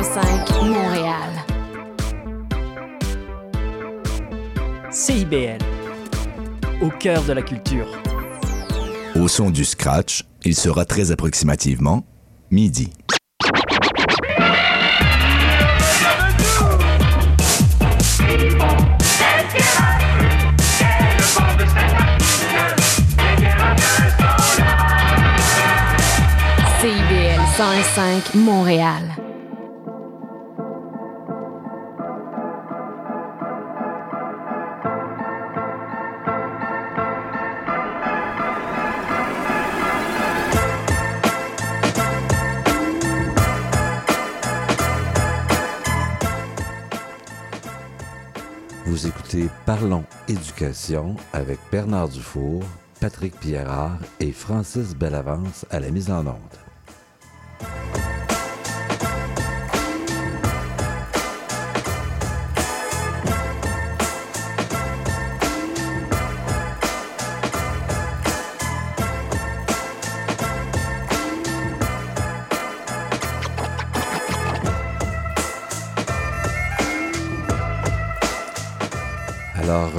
105 Montréal. CIBL, au cœur de la culture. Au son du scratch, il sera très approximativement midi. CIBL 105 Montréal. Parlons éducation avec Bernard Dufour, Patrick Pierrard et Francis Bellavance à la mise en onde.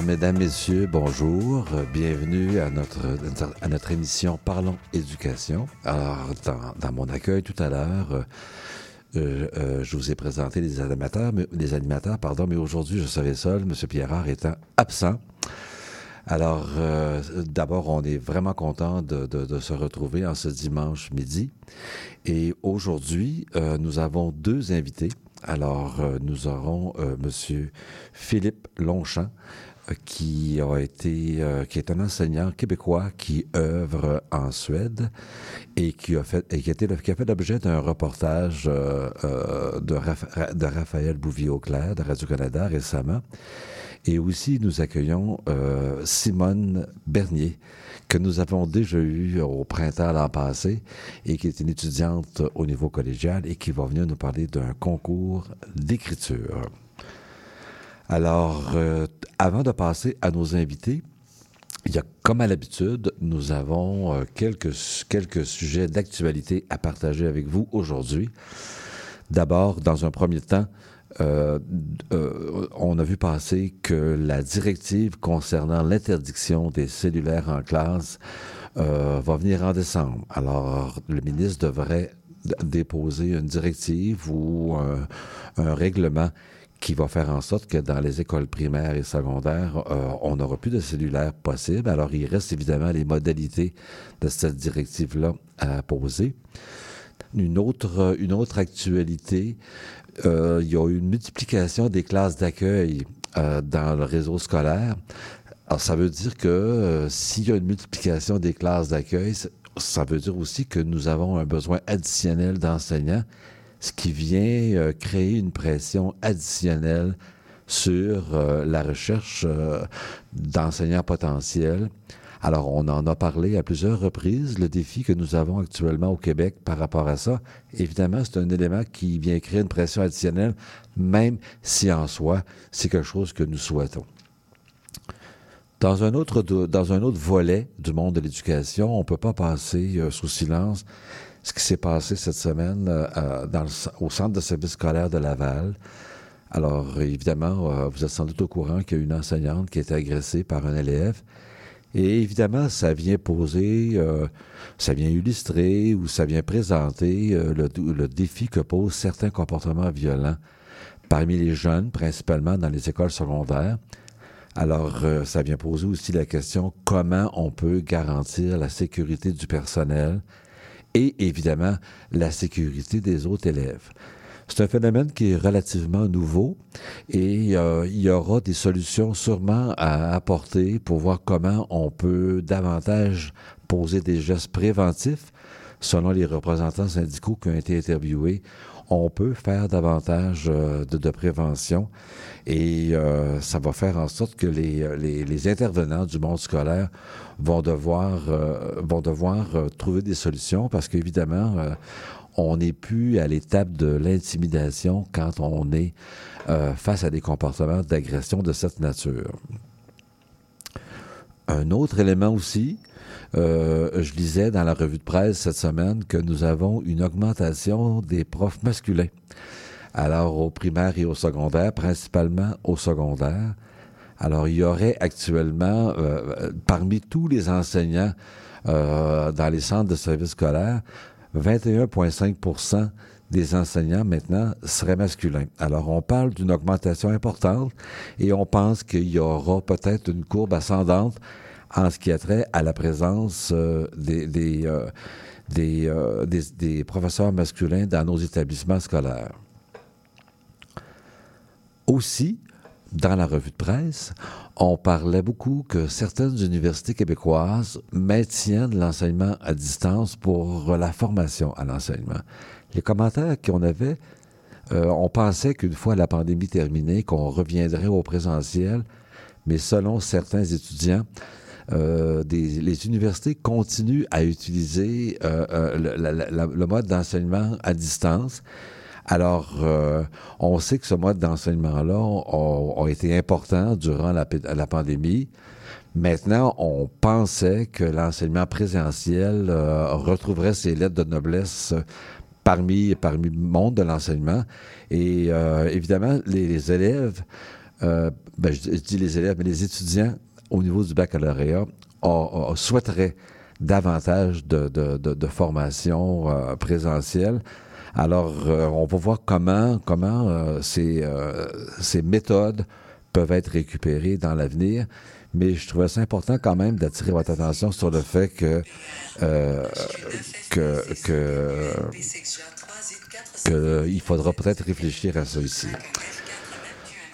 Mesdames, messieurs, bonjour. Bienvenue à notre, émission Parlons éducation. Alors, dans, mon accueil tout à l'heure, euh, euh, je vous ai présenté les animateurs, mais, pardon, mais aujourd'hui, je serai seul, M. Pierrard étant absent. Alors, euh, d'abord, on est vraiment content de, se retrouver en ce dimanche midi. Et aujourd'hui, nous avons deux invités. Alors, nous aurons Monsieur Philippe Longchamp, qui a été, euh, qui est un enseignant québécois qui œuvre en Suède et qui a fait, et qui a, été, qui a fait l'objet d'un reportage euh, euh, de, de Raphaël Bouvier-Auclair de Radio-Canada récemment. Et aussi, nous accueillons Simone Bernier, que nous avons déjà eu au printemps l'an passé et qui est une étudiante au niveau collégial et qui va venir nous parler d'un concours d'écriture. Alors, euh, avant de passer à nos invités, il y a, comme à l'habitude, nous avons euh, quelques, quelques sujets d'actualité à partager avec vous aujourd'hui. D'abord, dans un premier temps, euh, euh, on a vu passer que la directive concernant l'interdiction des cellulaires en classe euh, va venir en décembre. Alors, le ministre devrait déposer une directive ou un, un règlement qui va faire en sorte que dans les écoles primaires et secondaires, euh, on n'aura plus de cellulaire possible. Alors, il reste évidemment les modalités de cette directive-là à poser. Une autre, une autre actualité, euh, il y a eu une multiplication des classes d'accueil euh, dans le réseau scolaire. Alors, ça veut dire que euh, s'il y a une multiplication des classes d'accueil, ça veut dire aussi que nous avons un besoin additionnel d'enseignants, ce qui vient euh, créer une pression additionnelle sur euh, la recherche euh, d'enseignants potentiels. Alors, on en a parlé à plusieurs reprises, le défi que nous avons actuellement au Québec par rapport à ça. Évidemment, c'est un élément qui vient créer une pression additionnelle, même si en soi, c'est quelque chose que nous souhaitons. Dans un autre, volet du monde de l'éducation, on peut pas passer sous silence ce qui s'est passé cette semaine euh, euh, au centre de service scolaire de Laval. Alors, évidemment, euh, vous êtes sans doute au courant qu'il y a une enseignante qui a été agressée par un élève. Et évidemment, ça vient poser, ça vient illustrer ou ça vient présenter le, le défi que posent certains comportements violents parmi les jeunes, principalement dans les écoles secondaires. Alors, ça vient poser aussi la question comment on peut garantir la sécurité du personnel et évidemment la sécurité des autres élèves. C'est un phénomène qui est relativement nouveau et euh, il y aura des solutions sûrement à apporter pour voir comment on peut davantage poser des gestes préventifs. Selon les représentants syndicaux qui ont été interviewés, on peut faire davantage euh, de, prévention et euh, ça va faire en sorte que les, intervenants du monde scolaire vont devoir, euh, trouver des solutions parce qu'évidemment, on n'est plus à l'étape de l'intimidation quand on est face à des comportements d'agression de cette nature. Un autre élément aussi, euh, je lisais dans la revue de presse cette semaine que nous avons une augmentation des profs masculins. Alors, au primaire et au secondaire, principalement au secondaire. Alors, il y aurait actuellement, euh, parmi tous les enseignants euh, dans les centres de services scolaires, 21,5% des enseignants maintenant seraient masculins. Alors, on parle d'une augmentation importante et on pense qu'il y aura peut-être une courbe ascendante en ce qui a trait à la présence euh, des, des, euh, des, des, professeurs masculins dans nos établissements scolaires. Aussi, dans la revue de presse, on parlait beaucoup que certaines universités québécoises maintiennent l'enseignement à distance pour la formation à l'enseignement. Les commentaires qu'on avait, euh, on pensait qu'une fois la pandémie terminée, qu'on reviendrait au présentiel, mais selon certains étudiants, euh, les universités continuent à utiliser euh, euh le, mode d'enseignement à distance. Alors, on sait que ce mode d'enseignement-là a, été important durant la, pandémie. Maintenant, on pensait que l'enseignement présentiel retrouverait ses lettres de noblesse parmi, parmi le monde de l'enseignement. Et évidemment, les, élèves, ben, je, dis les élèves, mais les étudiants au niveau du baccalauréat souhaiteraient davantage de, formation présentielle alors, euh, on va voir comment, comment euh, ces, euh, méthodes peuvent être récupérées dans l'avenir. Mais je trouvais ça important quand même d'attirer votre attention sur le fait que, que, que il faudra peut-être réfléchir à ça ici.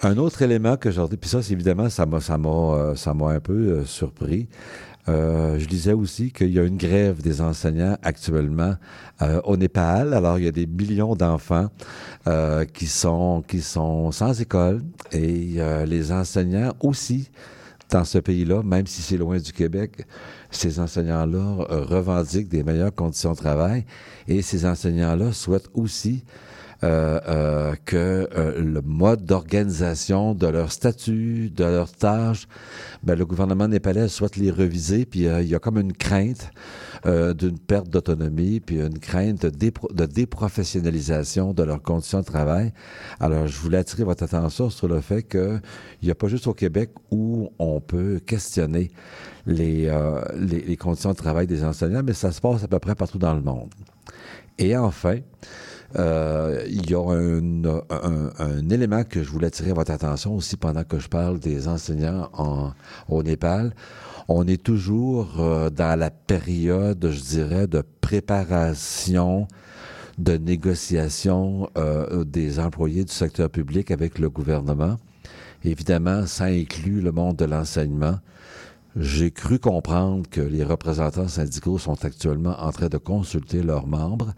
Un autre élément que j'ai puis ça, évidemment, ça m'a, ça m'a, ça m'a un peu surpris. Euh, je disais aussi qu'il y a une grève des enseignants actuellement euh, au Népal. Alors, il y a des millions d'enfants euh, qui sont qui sont sans école et les enseignants aussi dans ce pays-là, même si c'est loin du Québec, ces enseignants-là revendiquent des meilleures conditions de travail et ces enseignants-là souhaitent aussi euh, euh, que euh, le mode d'organisation de leur statut, de leurs tâches, ben, le gouvernement népalais souhaite les reviser, puis il y a comme une crainte d'une perte d'autonomie, puis une crainte de, déprofessionnalisation de leurs conditions de travail. Alors, je voulais attirer votre attention sur le fait qu'il n'y a pas juste au Québec où on peut questionner les, les, les conditions de travail des enseignants, mais ça se passe à peu près partout dans le monde. Et enfin, euh, il y a un, un, un, élément que je voulais attirer votre attention aussi pendant que je parle des enseignants en, au Népal. On est toujours euh, dans la période, je dirais, de préparation, de négociation euh, des employés du secteur public avec le gouvernement. Évidemment, ça inclut le monde de l'enseignement. J'ai cru comprendre que les représentants syndicaux sont actuellement en train de consulter leurs membres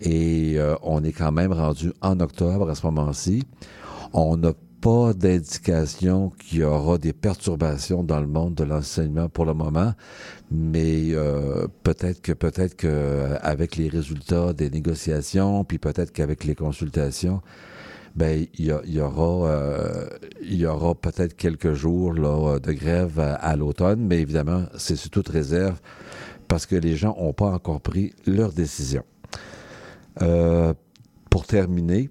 et euh, on est quand même rendu en octobre à ce moment-ci. On n'a pas d'indication qu'il y aura des perturbations dans le monde de l'enseignement pour le moment, mais euh, peut-être que peut-être que euh, avec les résultats des négociations, puis peut-être qu'avec les consultations, ben il y, aura il y aura peut-être quelques jours là, de grève à, à l'automne, mais évidemment c'est sous toute réserve parce que les gens n'ont pas encore pris leur décision. Euh, pour terminer,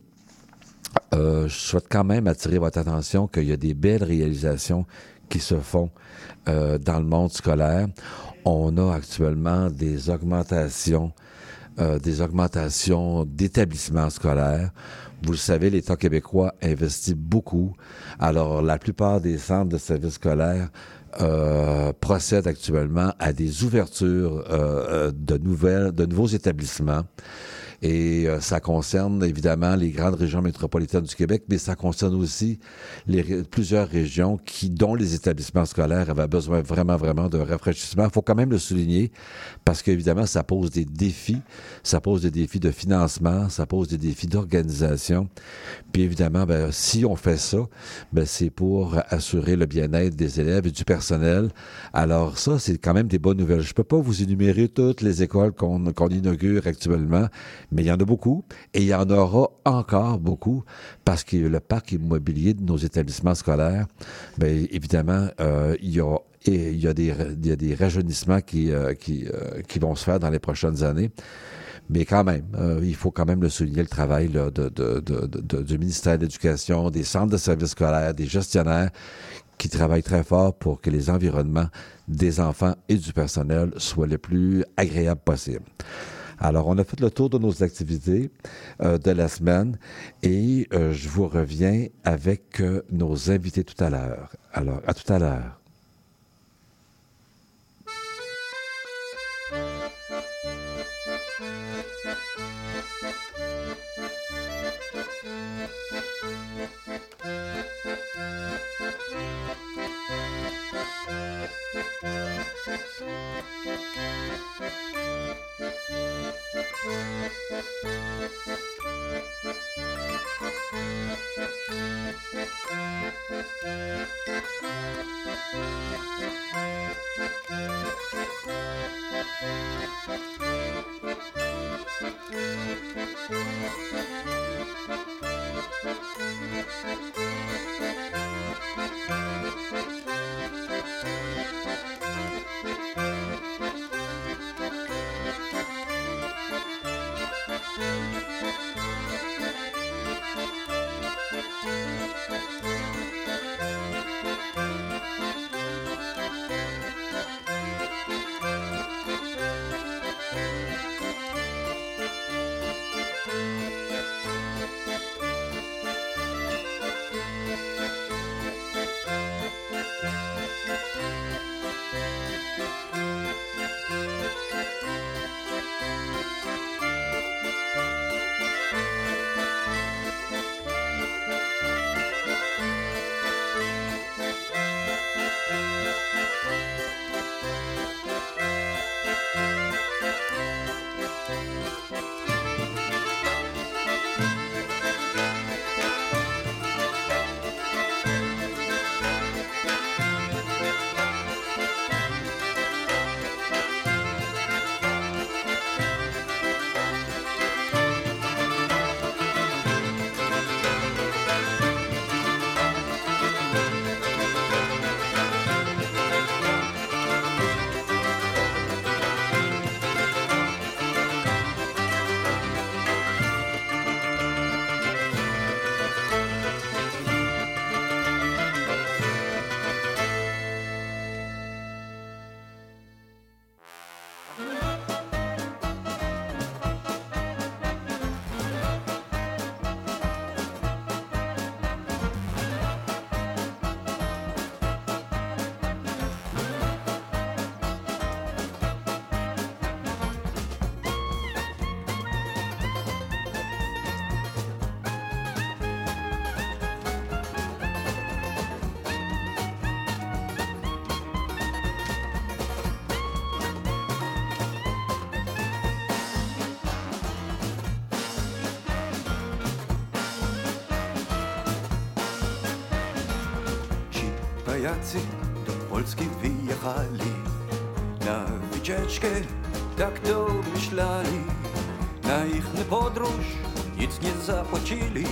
euh, je souhaite quand même attirer votre attention qu'il y a des belles réalisations qui se font euh, dans le monde scolaire. On a actuellement des augmentations, euh, des augmentations d'établissements scolaires. Vous le savez, l'État québécois investit beaucoup. Alors, la plupart des centres de services scolaires euh, procèdent actuellement à des ouvertures euh, de nouvelles, de nouveaux établissements. Et euh, ça concerne évidemment les grandes régions métropolitaines du Québec, mais ça concerne aussi les, plusieurs régions qui, dont les établissements scolaires avaient besoin vraiment, vraiment de rafraîchissement. Il faut quand même le souligner parce qu'évidemment, ça pose des défis. Ça pose des défis de financement, ça pose des défis d'organisation. Puis évidemment, ben, si on fait ça, ben, c'est pour assurer le bien-être des élèves et du personnel. Alors ça, c'est quand même des bonnes nouvelles. Je peux pas vous énumérer toutes les écoles qu'on qu'on inaugure actuellement, mais il y en a beaucoup et il y en aura encore beaucoup parce que le parc immobilier de nos établissements scolaires, bien évidemment, euh, il y a des, rajeunissements qui, euh, euh, qui vont se faire dans les prochaines années. Mais quand même, il faut quand même le souligner, le travail du ministère de l'Éducation, des centres de services scolaires, des gestionnaires qui travaillent très fort pour que les environnements des enfants et du personnel soient les plus agréables possibles. Alors, on a fait le tour de nos activités euh, de la semaine et euh, je vous reviens avec euh, nos invités tout à l'heure. Alors, à tout à l'heure. Pajacy do Polski wyjechali. Na wycieczkę, tak to myśleli Na ich podróż nic nie zapłacili.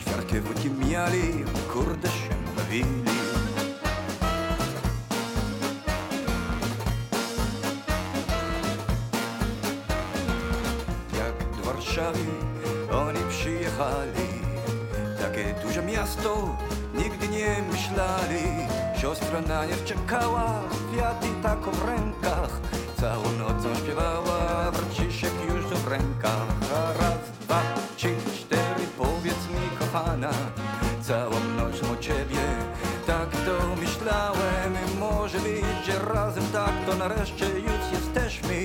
Ćwiartkę wódki mieli, kurde się bawili. Jak do Warszawy oni przyjechali Takie duże miasto nigdy nie myśleli Siostra na nich czekała, kwiaty taką w rękach. Całą nocą śpiewała, braciszek już w rękach. A raz, dwa, trzy, cztery, powiedz mi kochana Całą noc o ciebie, tak to myślałem Może że razem tak to nareszcie już jesteśmy.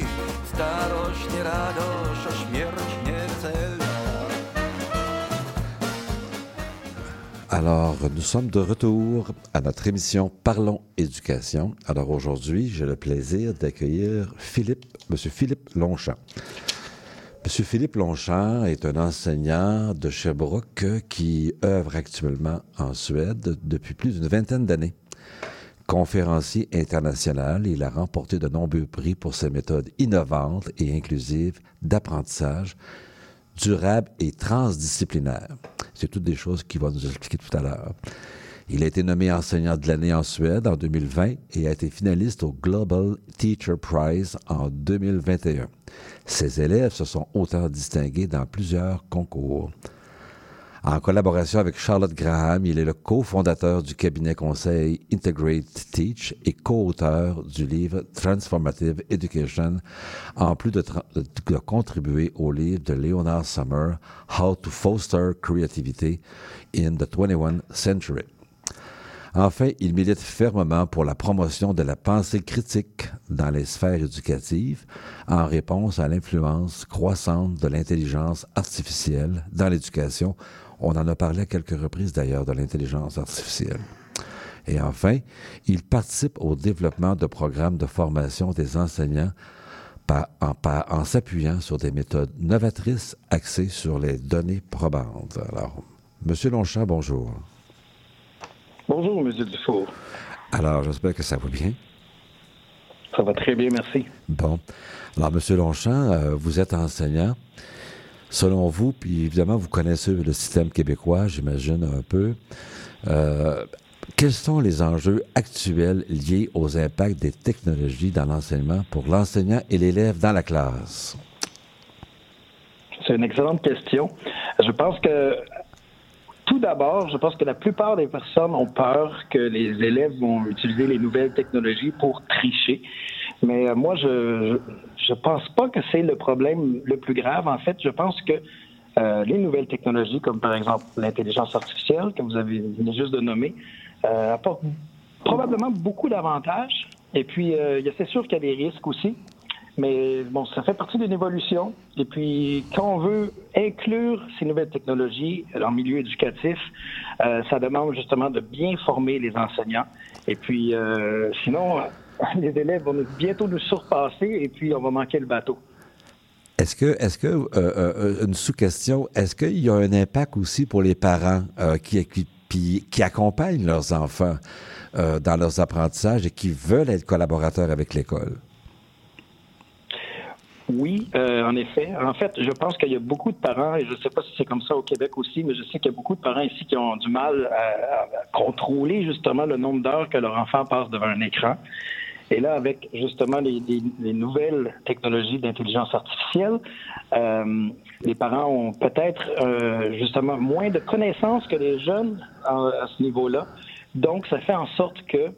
Starość nie radość, a śmierć Alors, nous sommes de retour à notre émission Parlons éducation. Alors aujourd'hui, j'ai le plaisir d'accueillir Philippe, Monsieur Philippe Longchamp. Monsieur Philippe Longchamp est un enseignant de Sherbrooke qui œuvre actuellement en Suède depuis plus d'une vingtaine d'années. Conférencier international, il a remporté de nombreux prix pour ses méthodes innovantes et inclusives d'apprentissage durable et transdisciplinaire. C'est toutes des choses qu'il va nous expliquer tout à l'heure. Il a été nommé enseignant de l'année en Suède en 2020 et a été finaliste au Global Teacher Prize en 2021. Ses élèves se sont autant distingués dans plusieurs concours. En collaboration avec Charlotte Graham, il est le cofondateur du cabinet conseil Integrate Teach et co-auteur du livre Transformative Education, en plus de, contribuer au livre de Leonard Summer, How to Foster Creativity in the 21st Century. Enfin, il milite fermement pour la promotion de la pensée critique dans les sphères éducatives en réponse à l'influence croissante de l'intelligence artificielle dans l'éducation. On en a parlé à quelques reprises d'ailleurs de l'intelligence artificielle. Et enfin, il participe au développement de programmes de formation des enseignants par, en, en s'appuyant sur des méthodes novatrices axées sur les données probantes. Alors, Monsieur Longchamp, bonjour. Bonjour, M. Dufour. Alors, j'espère que ça va bien. Ça va très bien, merci. Bon. Alors, M. Longchamp, euh, vous êtes enseignant. Selon vous, puis évidemment, vous connaissez le système québécois, j'imagine un peu. Euh, quels sont les enjeux actuels liés aux impacts des technologies dans l'enseignement pour l'enseignant et l'élève dans la classe? C'est une excellente question. Je pense que tout d'abord, je pense que la plupart des personnes ont peur que les élèves vont utiliser les nouvelles technologies pour tricher. Mais euh, moi, je, je, pense pas que c'est le problème le plus grave. En fait, je pense que euh, les nouvelles technologies, comme par exemple l'intelligence artificielle, que vous avez juste de nommer, euh, apportent probablement beaucoup d'avantages. Et puis, euh, c'est sûr qu'il y a des risques aussi. Mais bon, ça fait partie d'une évolution. Et puis, quand on veut inclure ces nouvelles technologies en milieu éducatif, euh, ça demande justement de bien former les enseignants. Et puis, euh, sinon, les élèves vont bientôt nous surpasser et puis on va manquer le bateau. Est-ce que, est-ce que euh, euh une sous-question, est-ce qu'il y a un impact aussi pour les parents euh, qui, qui, qui, accompagnent leurs enfants dans leurs apprentissages et qui veulent être collaborateurs avec l'école? Oui, en effet. En fait, je pense qu'il y a beaucoup de parents, et je ne sais pas si c'est comme ça au Québec aussi, mais je sais qu'il y a beaucoup de parents ici qui ont du mal à, contrôler justement le nombre d'heures que leur enfant passe devant un écran. Et là, avec justement les, les, nouvelles technologies d'intelligence artificielle, euh, les parents ont peut-être euh, justement moins de connaissances que les jeunes à ce niveau-là. Donc, ça fait en sorte que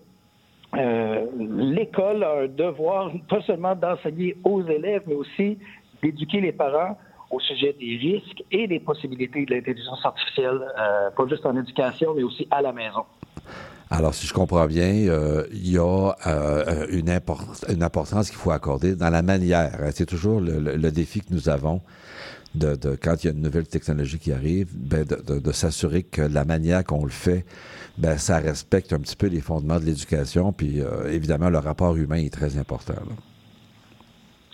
euh, l'école a un devoir pas seulement d'enseigner aux élèves, mais aussi d'éduquer les parents au sujet des risques et des possibilités de l'intelligence artificielle, euh, pas juste en éducation, mais aussi à la maison. Alors, si je comprends bien, euh, il y a euh, une, une, importance qu'il faut accorder dans la manière. Hein. C'est toujours le, le, défi que nous avons de, de, quand il y a une nouvelle technologie qui arrive, ben de, de s'assurer que la manière qu'on le fait ben, ça respecte un petit peu les fondements de l'éducation. Puis euh, évidemment, le rapport humain est très important.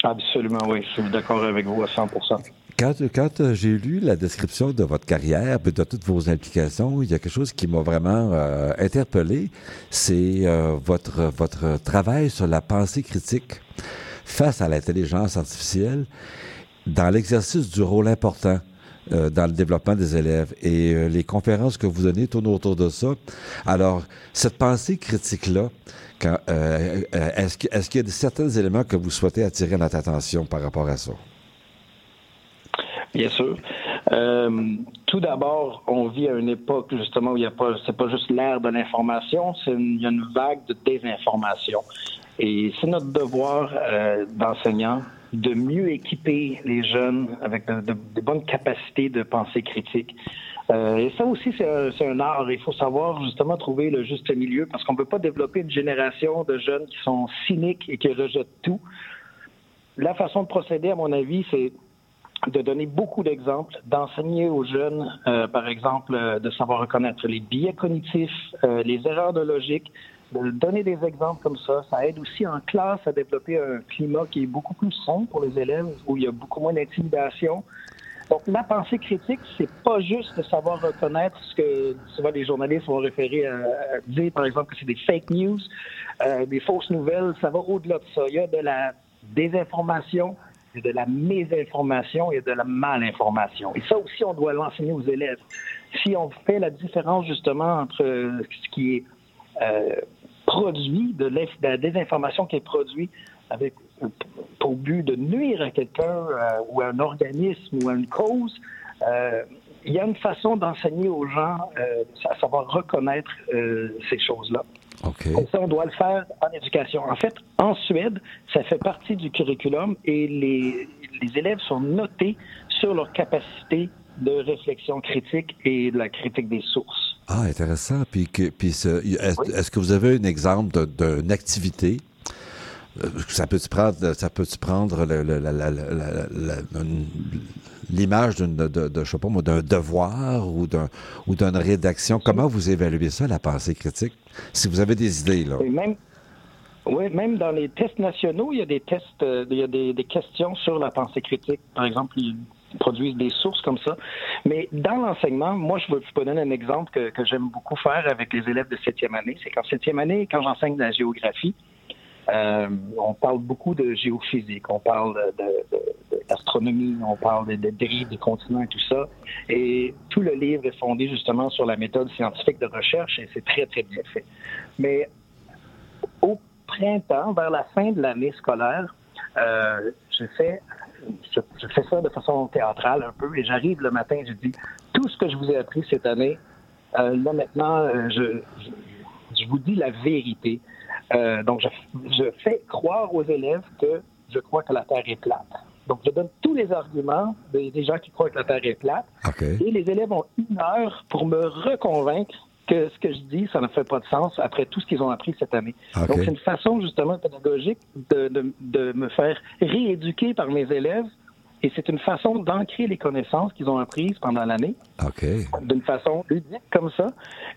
Absolument, oui. Je suis d'accord avec vous à 100 quand, quand euh, j'ai lu la description de votre carrière, de toutes vos implications, il y a quelque chose qui m'a vraiment euh, interpellé. C'est votre, votre travail sur la pensée critique face à l'intelligence artificielle dans l'exercice du rôle important euh, dans le développement des élèves. Et euh, les conférences que vous donnez tournent autour de ça. Alors, cette pensée critique-là, euh, est-ce qu'il y a certains éléments que vous souhaitez attirer notre attention par rapport à ça? Bien sûr. tout d'abord, on vit à une époque justement où il n'y a pas, c'est pas juste l'ère de l'information, c'est il y a une vague de désinformation. Et c'est notre devoir d'enseignants de mieux équiper les jeunes avec de, bonnes capacités de pensée critique. Euh, et ça aussi, c'est un, art. Il faut savoir justement trouver le juste milieu parce qu'on ne peut pas développer une génération de jeunes qui sont cyniques et qui rejettent tout. La façon de procéder, à mon avis, c'est de donner beaucoup d'exemples, d'enseigner aux jeunes, euh, par exemple, euh, de savoir reconnaître les biais cognitifs, les erreurs de logique, de donner des exemples comme ça, ça aide aussi en classe à développer un climat qui est beaucoup plus sombre pour les élèves, où il y a beaucoup moins d'intimidation. Donc, la pensée critique, c'est pas juste de savoir reconnaître ce que souvent les journalistes vont référer à, dire, par exemple, que c'est des fake news, euh, des fausses nouvelles. Ça va au-delà de ça. Il y a de la désinformation, il de la mésinformation, il y a de la malinformation. Et ça aussi, on doit l'enseigner aux élèves. si on fait la différence justement entre ce qui est euh, produit, de, la désinformation qui est produite avec pour but de nuire à quelqu'un euh, ou à un organisme ou à une cause, euh, il y a une façon d'enseigner aux gens à savoir reconnaître ces choses-là. Okay. ça, on doit le faire en éducation. En fait, en Suède, ça fait partie du curriculum et les, les élèves sont notés sur leur capacité de réflexion critique et de la critique des sources. Ah, intéressant. Puis, puis est-ce que vous avez un exemple d'une activité? Ça peut se prendre, ça peut prendre l'image d'un de, de, d'un devoir ou d'un ou d'une rédaction. Comment vous évaluez ça, la pensée critique, si vous avez des idées là? même, oui, même dans les tests nationaux, il y a des tests, euh, il y a des, des questions sur la pensée critique. Par exemple, ils produisent des sources comme ça. Mais dans l'enseignement, moi, je, veux, peux donner un exemple que, que j'aime beaucoup faire avec les élèves de septième année. C'est qu'en septième année, quand j'enseigne la géographie, euh, on parle beaucoup de géophysique, on parle d'astronomie, on parle des dérives des continents et tout ça. Et tout le livre est fondé justement sur la méthode scientifique de recherche et c'est très, très bien fait. Mais au printemps, vers la fin de l'année scolaire, euh, je fais je, fais ça de façon théâtrale un peu et j'arrive le matin, je dis tout ce que je vous ai appris cette année, euh, là maintenant, je, vous dis la vérité. Euh, donc, je, fais croire aux élèves que je crois que la Terre est plate. Donc, je donne tous les arguments des, gens qui croient que la Terre est plate. Et les élèves ont une heure pour me reconvaincre que ce que je dis, ça ne fait pas de sens après tout ce qu'ils ont appris cette année. Donc, c'est une façon justement pédagogique de, de, de me faire rééduquer par mes élèves et c'est une façon d'ancrer les connaissances qu'ils ont apprises pendant l'année. OK. D'une façon ludique comme ça.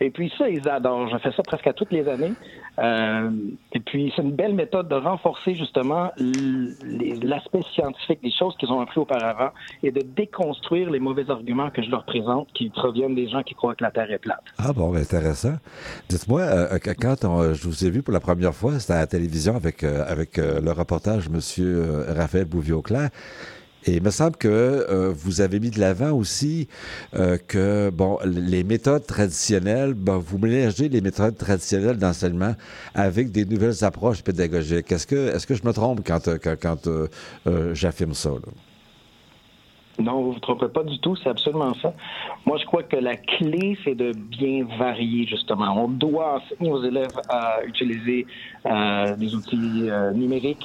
Et puis ça, ils adorent. Je fais ça presque à toutes les années. Euh, et puis c'est une belle méthode de renforcer justement l'aspect scientifique des choses qu'ils ont appris auparavant et de déconstruire les mauvais arguments que je leur présente qui proviennent des gens qui croient que la Terre est plate. Ah bon, ben, intéressant. Dites-moi, euh, quand je vous ai vu pour la première fois, c'était à la télévision avec, euh, avec le reportage Monsieur Raphaël Bouvier-Auclair. Et il me semble que euh, vous avez mis de l'avant aussi euh, que bon, les méthodes traditionnelles, ben, vous mélangez les méthodes traditionnelles d'enseignement avec des nouvelles approches pédagogiques. Est-ce que, est-ce que je me trompe quand, euh, quand, j'affirme ça? Non, vous ne vous trompez pas du tout, c'est absolument ça. Moi, je crois que la clé, c'est de bien varier, justement. On doit enseigner aux élèves à utiliser des outils numériques,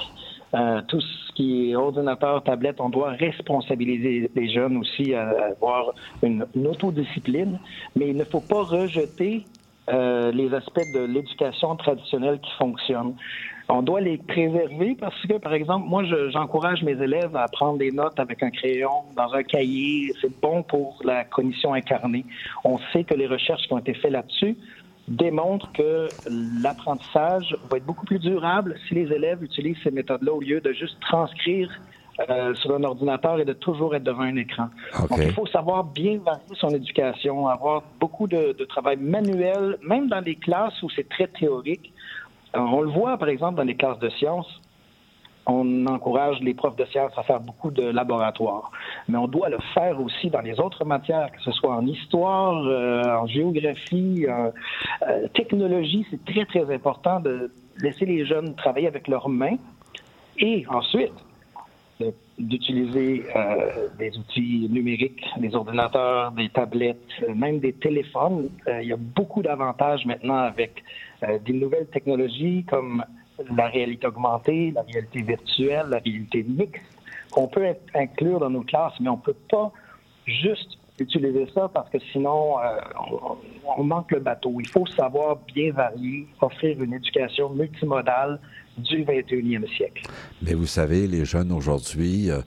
euh, tout ce qui est ordinateur, tablette, on doit responsabiliser les jeunes aussi à avoir une, autodiscipline, mais il ne faut pas rejeter euh, les aspects de l'éducation traditionnelle qui fonctionnent. On doit les préserver parce que, par exemple, moi, j'encourage mes élèves à prendre des notes avec un crayon dans un cahier. C'est bon pour la cognition incarnée. On sait que les recherches qui ont été faites là-dessus démontre que l'apprentissage va être beaucoup plus durable si les élèves utilisent ces méthodes-là au lieu de juste transcrire euh, sur un ordinateur et de toujours être devant un écran. Donc, il faut savoir bien varier son éducation, avoir beaucoup de, de travail manuel, même dans les classes où c'est très théorique. Euh, on le voit, par exemple, dans les classes de sciences on encourage les profs de sciences à faire beaucoup de laboratoires. Mais on doit le faire aussi dans les autres matières, que ce soit en histoire, euh, en géographie, en euh, technologie. C'est très, très important de laisser les jeunes travailler avec leurs mains et ensuite d'utiliser euh, des outils numériques, des ordinateurs, des tablettes, même des téléphones. il y a beaucoup d'avantages maintenant avec des nouvelles technologies comme la réalité augmentée, la réalité virtuelle, la réalité mixte, qu'on peut inclure dans nos classes, mais on ne peut pas juste utiliser ça parce que sinon, euh, on, manque le bateau. Il faut savoir bien varier, offrir une éducation multimodale du 21e siècle. Mais vous savez, les jeunes aujourd'hui euh,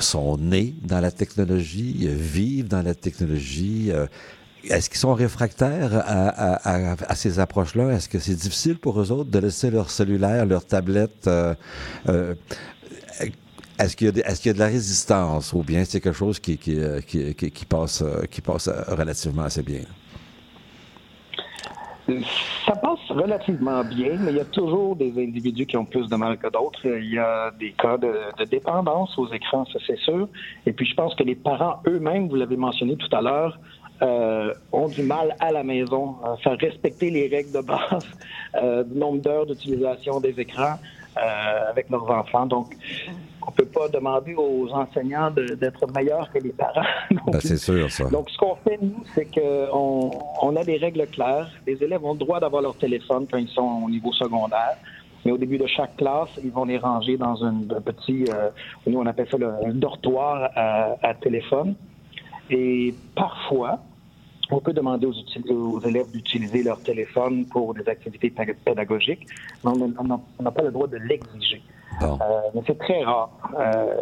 sont nés dans la technologie, vivent dans la technologie. Euh, est-ce qu'ils sont réfractaires à, ces approches-là? Est-ce que c'est difficile pour eux autres de laisser leur cellulaire, leur tablette? Euh, euh, est-ce qu'il y, a de la résistance ou bien c'est quelque chose qui, qui, euh, passe, qui passe relativement assez bien? Ça passe relativement bien, mais il y a toujours des individus qui ont plus de mal que d'autres. Il y a des cas de, de dépendance aux écrans, ça c'est sûr. Et puis je pense que les parents eux-mêmes, vous l'avez mentionné tout à l'heure, euh, ont du mal à la maison à faire respecter les règles de base euh, du nombre d'heures d'utilisation des écrans euh, avec leurs enfants. Donc, on peut pas demander aux enseignants d'être meilleurs que les parents. Ben, c'est sûr, ça. Donc, ce qu'on fait, nous, c'est qu'on on a des règles claires. Les élèves ont le droit d'avoir leur téléphone quand ils sont au niveau secondaire. Mais au début de chaque classe, ils vont les ranger dans un, un petit, euh, nous on appelle ça le, un dortoir à, à téléphone. Et parfois, on peut demander aux, aux élèves d'utiliser leur téléphone pour des activités pé- pédagogiques, mais on n'a- pas le droit de l'exiger. Bon. Euh, mais c'est très rare. Euh,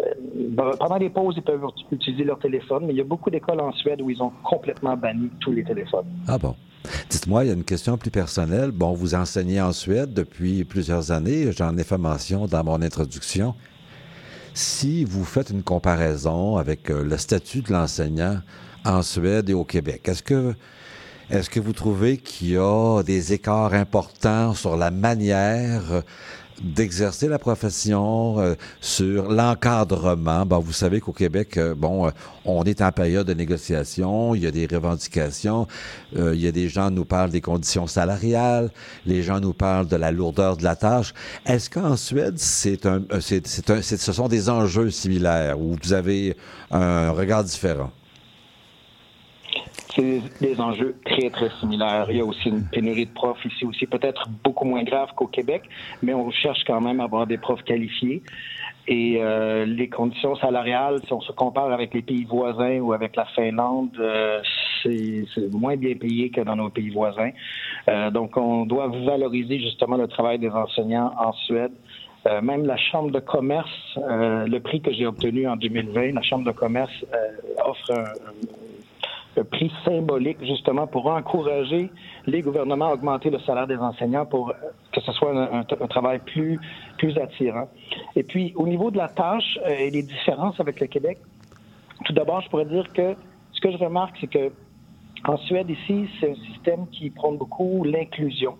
ben, pendant les pauses, ils peuvent utiliser leur téléphone, mais il y a beaucoup d'écoles en Suède où ils ont complètement banni tous les téléphones. Ah bon. Dites-moi, il y a une question plus personnelle. Bon, vous enseignez en Suède depuis plusieurs années. J'en ai fait mention dans mon introduction. Si vous faites une comparaison avec euh, le statut de l'enseignant en Suède et au Québec, est-ce que, est-ce que vous trouvez qu'il y a des écarts importants sur la manière euh, d'exercer la profession, euh, sur l'encadrement? Bon, vous savez qu'au Québec, euh, bon, euh, on est en période de négociation, il y a des revendications, il y a des gens qui nous parlent des conditions salariales, les gens nous parlent de la lourdeur de la tâche. Est-ce qu'en Suède, c'est un, c'est- ce sont des enjeux similaires où vous avez un regard différent? C'est des enjeux très, très similaires. Il y a aussi une pénurie de profs ici aussi, peut-être beaucoup moins grave qu'au Québec, mais on cherche quand même à avoir des profs qualifiés. Et euh, les conditions salariales, si on se compare avec les pays voisins ou avec la Finlande, euh, c'est moins bien payé que dans nos pays voisins. Euh, donc, on doit valoriser justement le travail des enseignants en Suède. Euh, même la Chambre de commerce, euh, le prix que j'ai obtenu en 2020, la Chambre de commerce euh, offre un, prix symbolique justement pour encourager les gouvernements à augmenter le salaire des enseignants pour euh, que ce soit un travail plus, plus attirant. Et puis, au niveau de la tâche euh, et les différences avec le Québec, tout d'abord, je pourrais dire que ce que je remarque, c'est que en Suède, ici, c'est un système qui prône beaucoup l'inclusion.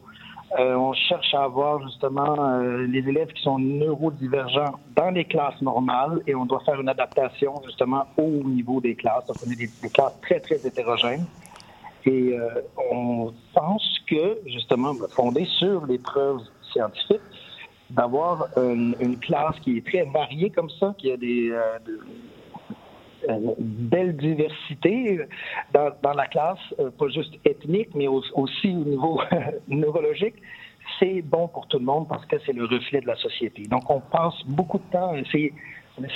Euh, on cherche à avoir justement euh, les élèves qui sont neurodivergents dans les classes normales et on doit faire une adaptation justement au niveau des classes. On a des, classes très, très hétérogènes. Et euh, on pense que, justement, fondé sur les preuves scientifiques, d'avoir une, une classe qui est très variée comme ça, qui a des, euh, une belle diversité dans, la classe, euh, pas juste ethnique, mais au- aussi au niveau neurologique, c'est bon pour tout le monde parce que c'est le reflet de la société. Donc, on passe beaucoup de temps à essayer,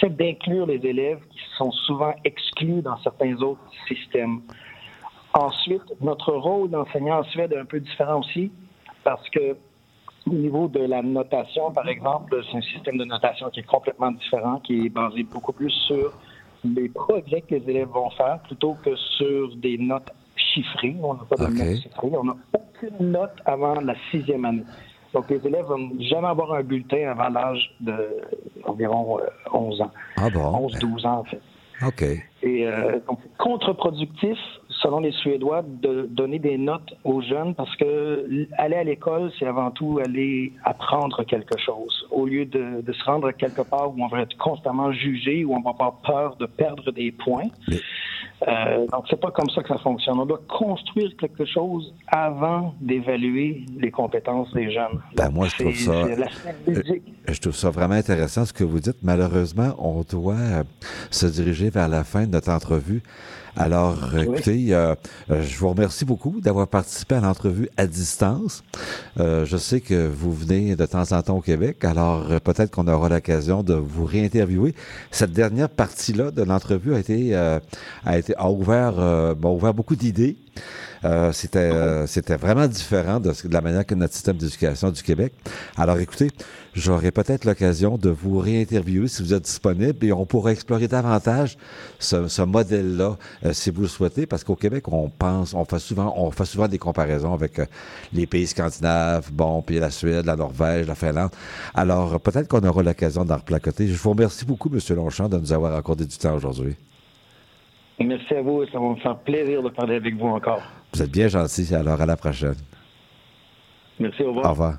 d'inclure les élèves qui sont souvent exclus dans certains autres systèmes. Ensuite, notre rôle d'enseignant en Suède est un peu différent aussi parce que au niveau de la notation, par exemple, c'est un système de notation qui est complètement différent, qui est basé beaucoup plus sur les progrès que les élèves vont faire plutôt que sur des notes chiffrées. On n'a pas de notes chiffrées. On n'a aucune note avant la sixième année. Donc, les élèves vont jamais avoir un bulletin avant l'âge d'environ 11 ans. Ah bon? 11-12 ans, en fait. OK. Euh, c'est contre-productif, selon les Suédois, de donner des notes aux jeunes parce que aller à l'école, c'est avant tout aller apprendre quelque chose. Au lieu de, de se rendre quelque part où on va être constamment jugé, où on va avoir peur de perdre des points. Mais- Euh, donc, c'est pas comme ça que ça fonctionne. On doit construire quelque chose avant d'évaluer les compétences des jeunes. Ben, moi, je trouve ça- ludique. Je trouve ça vraiment intéressant ce que vous dites. Malheureusement, on doit euh, se diriger vers la fin de notre entrevue. Alors, euh, écoutez, euh, euh, je vous remercie beaucoup d'avoir participé à l'entrevue à distance. Euh, je sais que vous venez de temps en temps au Québec, alors euh, peut-être qu'on aura l'occasion de vous réinterviewer. Cette dernière partie-là de l'entrevue a été, euh, a été a ouvert, euh, m'a ouvert beaucoup d'idées. Euh, c'était, euh, c'était vraiment différent de, de la manière que notre système d'éducation du Québec. Alors écoutez, j'aurai peut-être l'occasion de vous réinterviewer si vous êtes disponible et on pourra explorer davantage ce, ce modèle-là euh, si vous le souhaitez, parce qu'au Québec, on pense, on fait souvent, on fait souvent des comparaisons avec euh, les pays scandinaves, bon, puis la Suède, la Norvège, la Finlande. Alors euh, peut-être qu'on aura l'occasion d'en replacoter. Je vous remercie beaucoup, Monsieur Longchamp, de nous avoir accordé du temps aujourd'hui. Merci à vous et ça va me faire plaisir de parler avec vous encore. Vous êtes bien gentil. Alors à la prochaine. Merci, au revoir. Au revoir.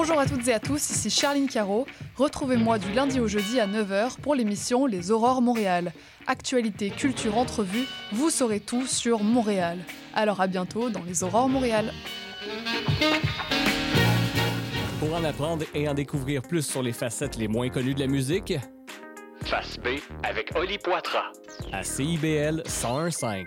Bonjour à toutes et à tous, ici Charline Caro. Retrouvez-moi du lundi au jeudi à 9h pour l'émission Les Aurores Montréal. Actualité, culture, entrevue, vous saurez tout sur Montréal. Alors à bientôt dans Les Aurores Montréal. Pour en apprendre et en découvrir plus sur les facettes les moins connues de la musique, Face B avec Oli Poitras. à CIBL 1015.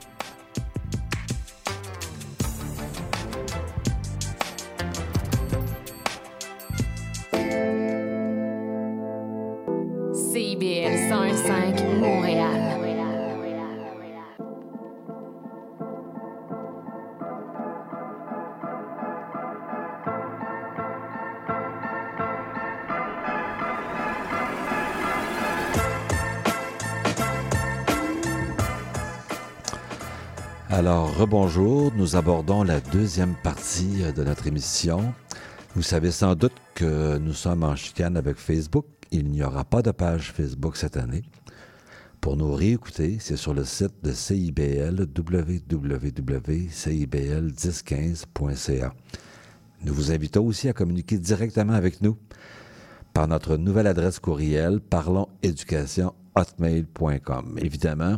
Rebonjour, nous abordons la deuxième partie euh, de notre émission. Vous savez sans doute que nous sommes en chicane avec Facebook. Il n'y aura pas de page Facebook cette année. Pour nous réécouter, c'est sur le site de CIBL, www.cibl1015.ca. Nous vous invitons aussi à communiquer directement avec nous par notre nouvelle adresse courriel parlonséducation.hotmail.com. Évidemment,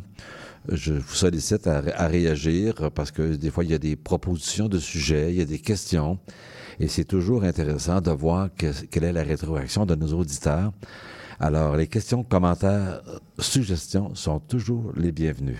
je vous sollicite à, réagir parce que des fois, il y a des propositions de sujets, il y a des questions, et c'est toujours intéressant de voir que- quelle est la rétroaction de nos auditeurs. Alors, les questions, commentaires, suggestions sont toujours les bienvenus.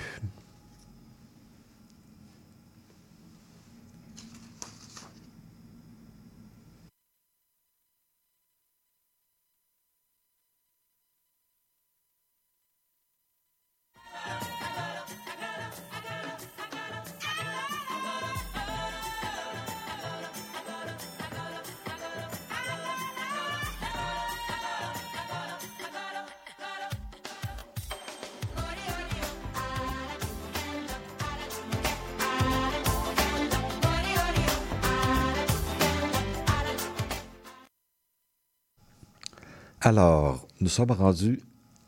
Alors, nous sommes rendus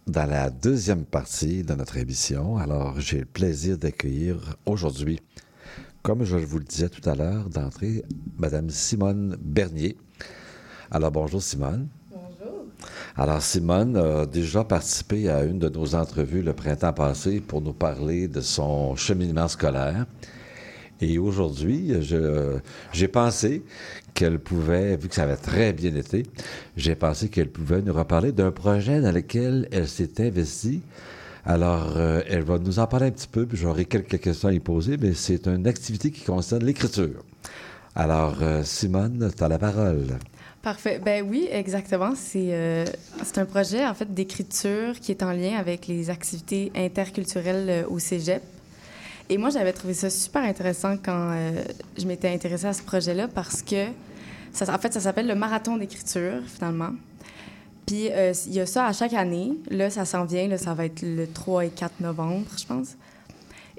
dans la deuxième partie de notre émission. Alors, j'ai le plaisir d'accueillir aujourd'hui, comme je vous le disais tout à l'heure, d'entrée, Madame Simone Bernier. Alors, bonjour Simone. Bonjour. Alors, Simone a déjà participé à une de nos entrevues le printemps passé pour nous parler de son cheminement scolaire. Et aujourd'hui, j'ai pensé qu'elle pouvait, vu que ça avait très bien été, j'ai pensé qu'elle pouvait nous reparler d'un projet dans lequel elle s'est investie. Alors, euh, elle va nous en parler un petit peu, puis j'aurai quelques questions à y poser, mais c'est une activité qui concerne l'écriture. Alors, euh, Simone, tu as la parole. Parfait. Ben oui, exactement. C'est euh, c'est un projet en fait d'écriture qui est en lien avec les activités interculturelles au Cégep. Et moi, j'avais trouvé ça super intéressant quand euh, je m'étais intéressée à ce projet-là parce que ça, en fait, ça s'appelle le marathon d'écriture finalement. Puis euh, il y a ça à chaque année. Là, ça s'en vient. Là, ça va être le 3 et 4 novembre, je pense.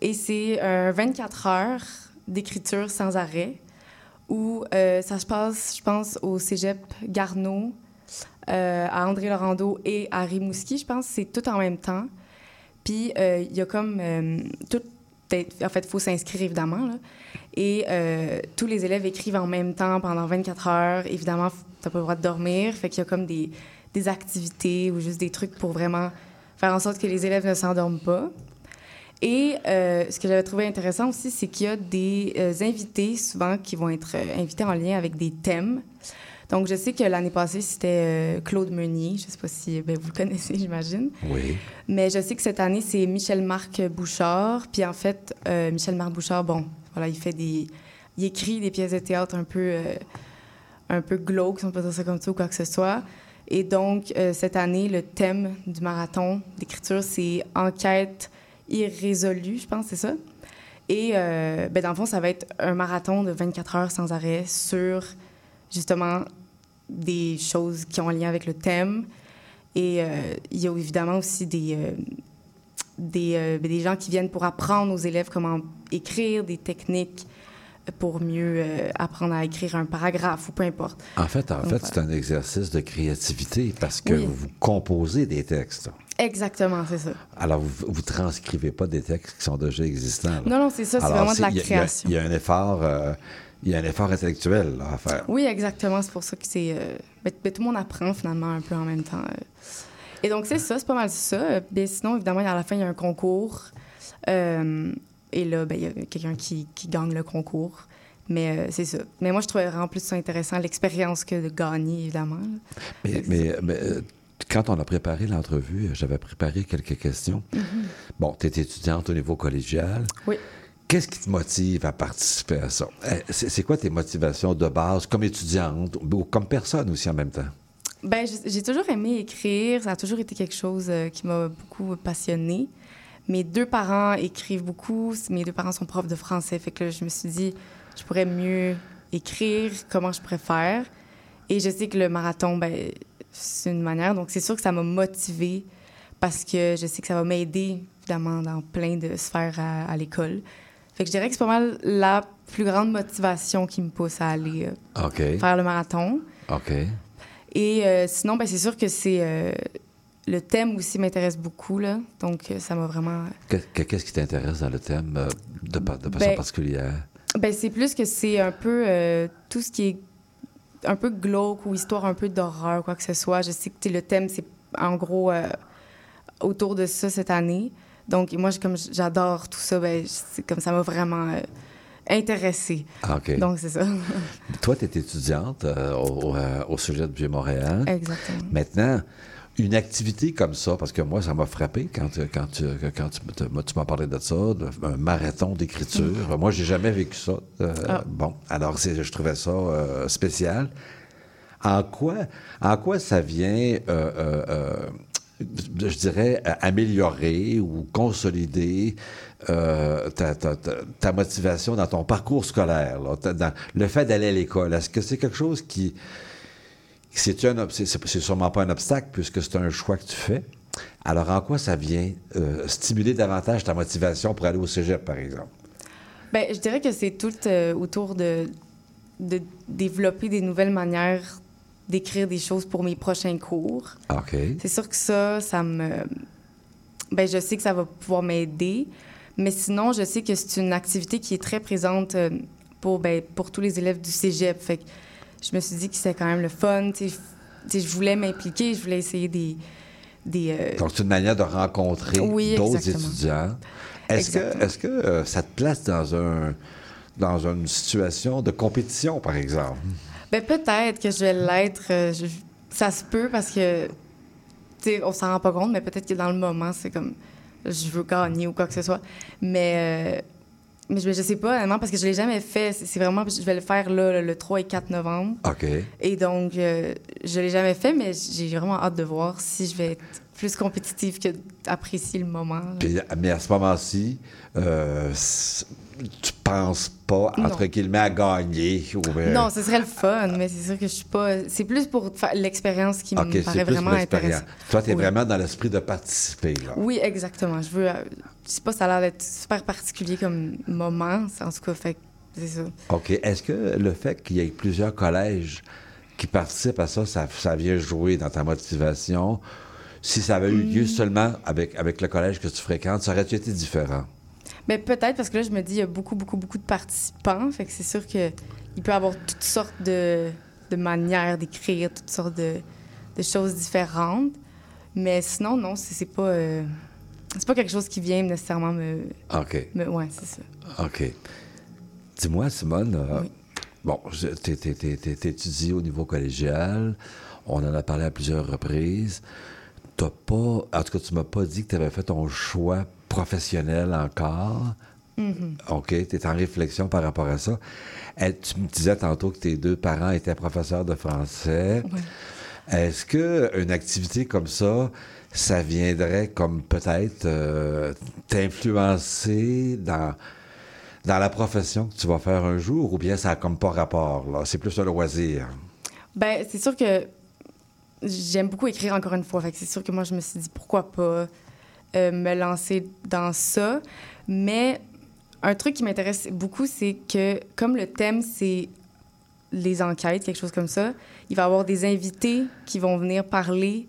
Et c'est euh, 24 heures d'écriture sans arrêt où euh, ça se passe, je pense, au cégep Garneau, euh, à André Laurando et à Rimouski, je pense. C'est tout en même temps. Puis euh, il y a comme euh, tout. En fait, il faut s'inscrire évidemment. Et euh, tous les élèves écrivent en même temps pendant 24 heures. Évidemment, tu n'as pas le droit de dormir. Fait qu'il y a comme des, des activités ou juste des trucs pour vraiment faire en sorte que les élèves ne s'endorment pas. Et euh, ce que j'avais trouvé intéressant aussi, c'est qu'il y a des euh, invités souvent qui vont être invités en lien avec des thèmes. Donc, je sais que l'année passée, c'était euh, Claude Meunier. Je ne sais pas si ben, vous le connaissez, j'imagine. Oui. Mais je sais que cette année, c'est Michel-Marc Bouchard. Puis en fait, euh, Michel-Marc Bouchard, bon, voilà, il fait des... Il écrit des pièces de théâtre un peu, euh, un peu glauques, si on peut dire ça comme ça, ou quoi que ce soit. Et donc, euh, cette année, le thème du marathon d'écriture, c'est enquête irrésolu, je pense, c'est ça. Et euh, ben, dans le fond, ça va être un marathon de 24 heures sans arrêt sur justement des choses qui ont un lien avec le thème. Et euh, il y a évidemment aussi des, euh, des, euh, des, gens qui viennent pour apprendre aux élèves comment écrire, des techniques pour mieux apprendre à écrire un paragraphe ou peu importe. En fait, en Donc, fait, c'est un exercice de créativité parce que Oui. vous composez des textes. Exactement, c'est ça. Alors, vous ne transcrivez pas des textes qui sont déjà existants. là. Non, non, c'est ça, c'est vraiment de la il y création. Il y, a un effort, il y a un effort intellectuel là, à faire. Oui, exactement. C'est pour ça que c'est. euh, ben, ben, tout le monde apprend finalement un peu en même temps. euh. Et donc, c'est ça, c'est pas mal ça. Euh, ben, sinon, évidemment, à la fin, il y a un concours. Euh, et là, ben, il y a quelqu'un qui, qui gagne le concours. Mais c'est ça. Mais moi, je trouvais vraiment plus intéressant, l'expérience que de gagner, évidemment. Mais, mais- mais, quand on a préparé l'entrevue, j'avais préparé quelques questions. Bon, tu es étudiante au niveau collégial. Oui. Qu'est-ce qui te motive à participer à ça? Euh, C'est quoi tes motivations de base comme étudiante ou comme personne aussi en même temps? Ben, j'ai toujours aimé écrire. Ça a toujours été quelque chose euh, qui m'a beaucoup passionnée. Mes deux parents écrivent beaucoup. Mes deux parents sont profs de français. Fait que là, je me suis dit, je pourrais mieux écrire, comment je faire? Et je sais que le marathon, ben, c'est une manière. Donc, c'est sûr que ça m'a motivée parce que je sais que ça va m'aider, évidemment, dans plein de sphères à l'école. Fait que je dirais que c'est pas mal la plus grande motivation qui me pousse à aller euh, faire le marathon. OK. Et euh, sinon, ben, c'est sûr que c'est. euh, le thème aussi m'intéresse beaucoup, là. Donc, ça m'a vraiment. Que- que- Qu'est-ce qui t'intéresse dans le thème de, façon Ben, particulière? Ben, c'est plus que c'est un peu tout ce qui est un peu glauque ou histoire un peu d'horreur, quoi que ce soit. Je sais que le thème, c'est en gros autour de ça cette année. Donc, moi, comme j'adore tout ça, ben, comme ça m'a vraiment euh, intéressée. Ah. Donc, c'est ça. Toi, tu es étudiante euh, au, euh, au Sujet de Vieux-Montréal. Exactement. Maintenant, une activité comme ça, parce que moi, ça m'a frappé quand, tu- quand, tu, quand m'as parlé de ça, un marathon d'écriture. Moi, j'ai jamais vécu ça. Euh, Ah. Bon, alors je trouvais ça euh, spécial. En quoi, en quoi ça vient, euh, euh, euh, je dirais, euh, améliorer ou consolider euh, ta, motivation dans ton parcours scolaire, le fait d'aller à l'école? Est-ce que c'est quelque chose qui... C'est c'est- sûrement pas un obstacle puisque c'est un choix que tu fais. Alors, en quoi ça vient euh, stimuler davantage ta motivation pour aller au cégep, par exemple? Ben, je dirais que c'est tout autour de, de développer des nouvelles manières d'écrire des choses pour mes prochains cours. OK. C'est sûr que ça, ça me... Ben, je sais que ça va pouvoir m'aider, mais sinon, je sais que c'est une activité qui est très présente euh, pour, ben, pour tous les élèves du cégep. Fait que je me suis dit que c'était quand même le fun. tu sais, f- tu sais, je voulais m'impliquer, je voulais essayer des... des euh, Donc, c'est une manière de rencontrer Oui, d'autres étudiants. Est-ce que, est-ce que euh, ça te place dans, un, dans une situation de compétition, par exemple? Ben peut-être que je vais l'être. euh, je- ça se peut parce que, tu sais, on s'en rend pas compte, mais peut-être que dans le moment, c'est comme, je veux gagner ou quoi que ce soit. Mais, euh, mais je, je sais pas, honnêtement, parce que je l'ai jamais fait. C'est vraiment, je vais le faire là, le 3 et 4 novembre. OK. Et donc, euh, je l'ai jamais fait, mais j'ai vraiment hâte de voir si je vais être plus compétitive que d'apprécier le moment. Puis, mais à ce moment-ci, euh, tu penses pas, entre Non. guillemets, à gagner? Ou, euh, Non, ce serait le fun, mais c'est sûr que je suis pas. C'est plus pour l'expérience qui me paraît plus vraiment intéressante. Toi, tu es Oui. vraiment dans l'esprit de participer. Là. Oui, exactement. Je veux. euh, je sais pas, ça a l'air d'être super particulier comme moment. En tout cas, fait c'est ça. OK. Est-ce que le fait qu'il y ait plusieurs collèges qui participent à ça, ça, ça vient jouer dans ta motivation? Si ça avait eu Hmm. lieu seulement avec, avec le collège que tu fréquentes, ça aurait-tu été différent? Mais peut-être parce que là, je me dis, il y a beaucoup, beaucoup, beaucoup de participants. Fait que c'est sûr qu'il peut y avoir toutes sortes de, de manières d'écrire, toutes sortes de, de choses différentes. Mais sinon, non, c'est c'est pas. euh, c'est pas quelque chose qui vient nécessairement me. OK. me ouais, c'est ça. OK. Dis-moi, Simone, euh, Oui. bon, t'étudies au niveau collégial. On en a parlé à plusieurs reprises. T'as pas, en tout cas, tu m'as pas dit que tu avais fait ton choix professionnel encore. OK, tu es en réflexion par rapport à ça. Tu me disais tantôt que tes deux parents étaient professeurs de français. Est-ce qu'une activité comme ça, ça viendrait comme peut-être euh, t'influencer dans, dans la profession que tu vas faire un jour ou bien ça n'a comme pas rapport? là? C'est plus un loisir. Ben, c'est sûr que j'aime beaucoup écrire encore une fois. Que c'est sûr que moi, je me suis dit pourquoi pas euh, me lancer dans ça. Mais un truc qui m'intéresse beaucoup, c'est que comme le thème, c'est les enquêtes, quelque chose comme ça, il va y avoir des invités qui vont venir parler,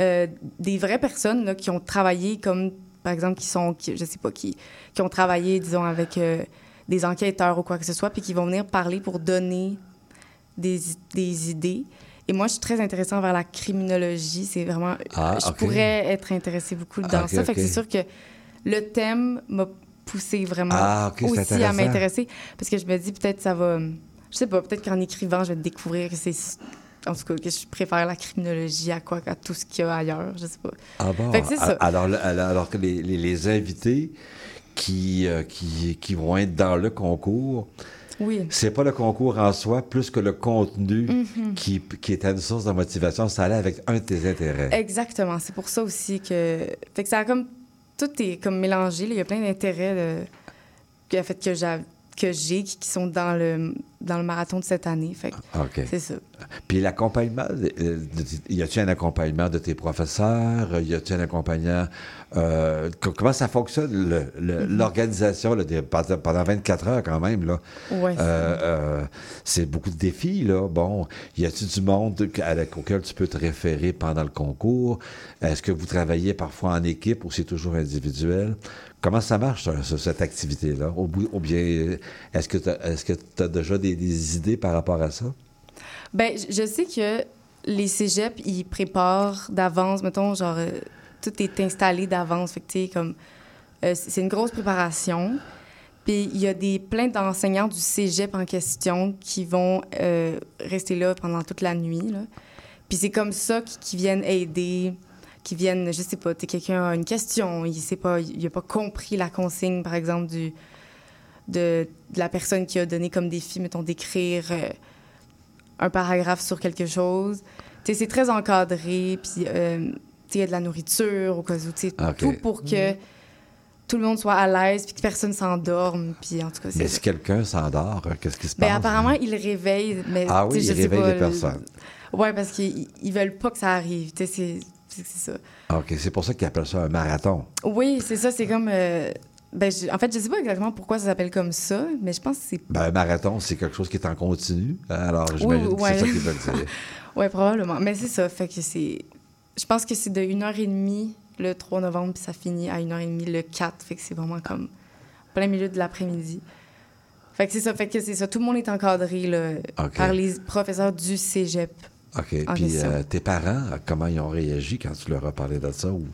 euh, des vraies personnes là, qui ont travaillé comme, par exemple, qui sont, je sais pas, qui, qui ont travaillé, disons, avec euh, des enquêteurs ou quoi que ce soit, puis qui vont venir parler pour donner des, des idées. Et moi, je suis très intéressée vers la criminologie. C'est vraiment... Ah, je pourrais être intéressée beaucoup dans ça. Fait que ok. c'est sûr que le thème m'a poussé vraiment Ah, aussi à m'intéresser. Parce que je me dis, peut-être ça va... Je sais pas, peut-être qu'en écrivant, je vais découvrir que c'est... En tout cas, que je préfère la criminologie à quoi qu'à tout ce qu'il y a ailleurs. Je sais pas. Ah bon? Fait que c'est ça. Alors, alors, alors que les, les- les invités qui, euh, qui, qui vont être dans le concours, Oui. c'est pas le concours en soi, plus que le contenu Mhm. qui, qui est une source de motivation, ça allait avec un de tes intérêts. Exactement. C'est pour ça aussi que. Fait que ça a comme. Tout est comme mélangé. là. Il y a plein d'intérêts qui a fait que j'ai que j'ai qui sont dans le dans le marathon de cette année. Fait OK. c'est ça. Puis l'accompagnement, euh, de- y a-t-il un accompagnement de tes professeurs? Y a-t-il un accompagnement... euh, co- comment ça fonctionne, Mhm. l'organisation pendant pendant 24 heures quand même? Là? Ouais, Euh, euh, c'est beaucoup de défis, là. Bon, y a-t-il du monde avec, auquel tu peux te référer pendant le concours? Est-ce que vous travaillez parfois en équipe ou c'est toujours individuel? Comment ça marche, ça, cette activité-là? Ou, bien, est-ce que tu as déjà des, des idées par rapport à ça? Ben, je- sais que les cégeps, ils préparent d'avance, mettons, genre, tout est installé d'avance. Fait que, comme, euh, c'est une grosse préparation. Puis il y a des plein d'enseignants du cégep en question qui vont euh, rester là pendant toute la nuit. Puis c'est comme ça qui, qui viennent aider, qui viennent, je sais pas, quelqu'un a une question, il sait pas, il a pas compris la consigne, par exemple, de, de la personne qui a donné comme défi, mettons, d'écrire euh, un paragraphe sur quelque chose. C'est très encadré, puis il y a de la nourriture, au cas où, tu sais, Ok. tout pour que tout le monde soit à l'aise, puis que personne s'endorme, puis en tout cas, Mais si quelqu'un s'endort, euh, qu'est-ce qui se passe? Ben, apparemment, ils le réveillent, mais Ah oui, réveillent pas, les personnes. Ouais, parce qu'ils ils veulent pas que ça arrive. Tu sais, c'est- ça. OK, c'est pour ça qu'ils appellent ça un marathon. Oui, c'est ça. C'est comme. euh, ben, je- en fait, je sais pas exactement pourquoi ça s'appelle comme ça, mais je pense que c'est. Ben, un marathon, c'est quelque chose qui est en continu. hein, Alors, j'imagine que ouais. c'est ça qu'ils veulent dire. Ouais, probablement. Mais c'est ça. Fait que c'est. Je pense que c'est de 1h30 le 3 novembre, puis ça finit à 1h30 le 4. Fait que c'est vraiment comme plein milieu de l'après-midi. Fait que c'est ça. Fait que c'est ça. Tout le monde est encadré là, par les professeurs du cégep. OK. Puis, euh, tes parents, comment ils ont réagi quand tu leur as parlé de ça? Ou...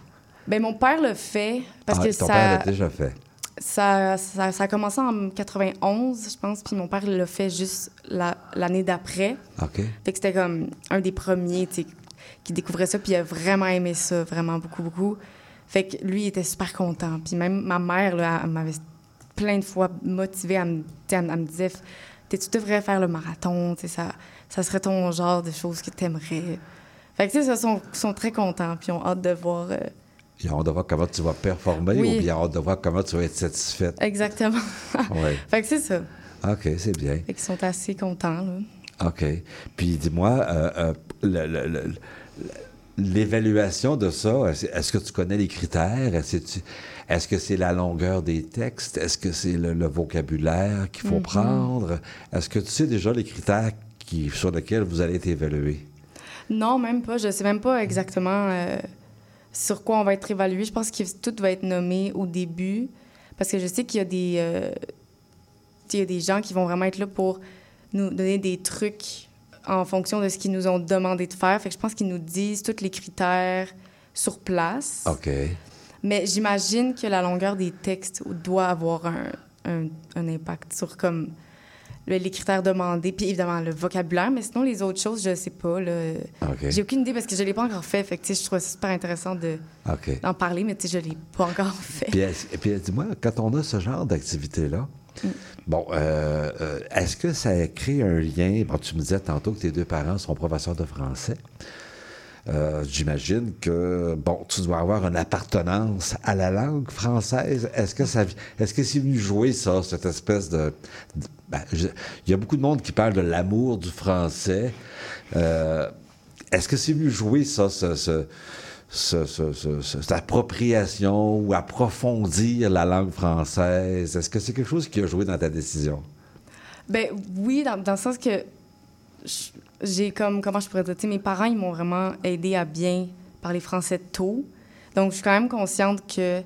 Ben, mon père le fait parce Ah, que ton ça. père l'a déjà fait. Ça, ça, ça a commencé en 91, je pense, puis mon père l'a fait juste la- l'année d'après. OK. Fait que c'était comme un des premiers, tu sais, qui découvrait ça, puis il a vraiment aimé ça, vraiment beaucoup, beaucoup. Fait que lui, il était super content. Puis même ma mère, là, elle m'avait plein de fois motivée, elle me, elle me- disait, tu devrais faire le marathon, ça, ça serait ton genre de choses que tu aimerais. Fait que, tu sais, ils sont, sont très contents, puis ils ont hâte de voir... euh, Ils ont hâte de voir comment tu vas performer Oui. ou bien ils ont hâte de voir comment tu vas être satisfaite. exactement. Fait que c'est ça. OK, c'est bien. Fait qu'ils sont assez contents, là. OK. Puis dis-moi, euh, euh, le- le- le- l'évaluation de ça, est-ce que tu connais les critères? Est-ce que c'est la longueur des textes? Est-ce que c'est le, le vocabulaire qu'il faut Mhm. prendre? Est-ce que tu sais déjà les critères qui, sur lesquels vous allez être évalué? Non, même pas. Je sais même pas exactement euh, sur quoi on va être évalué. Je pense que tout va être nommé au début. Parce que je sais qu'il y a des, euh, il y a des gens qui vont vraiment être là pour nous donner des trucs en fonction de ce qu'ils nous ont demandé de faire. Fait que je pense qu'ils nous disent tous les critères sur place. OK. Mais j'imagine que la longueur des textes doit avoir un, un- un impact sur comme le- les critères demandés, puis évidemment le vocabulaire, mais sinon les autres choses, je sais pas. là. OK. J'ai aucune idée parce que je l'ai pas encore fait. Fait que, je trouve ça super intéressant de- OK. d'en parler, mais je l'ai pas encore fait. Puis, puis dis-moi, quand on a ce genre d'activité-là, Bon, euh, euh, est-ce que ça crée un lien? Bon, tu me disais tantôt que tes deux parents sont professeurs de français. euh, j'imagine que, bon, tu dois avoir une appartenance à la langue française. Est-ce que ça, est-ce que c'est venu jouer ça, cette espèce de, ben, il y a beaucoup de monde qui parle de l'amour du français. Est-ce que c'est venu jouer ça, ce, ce- ce- ce- ce- ce- cette appropriation ou approfondir la langue française? Est-ce que c'est quelque chose qui a joué dans ta décision? Ben oui, dans, le sens que j'ai comme, comment je pourrais dire, mes parents, ils m'ont vraiment aidé à bien parler français tôt. Donc, je suis quand même consciente que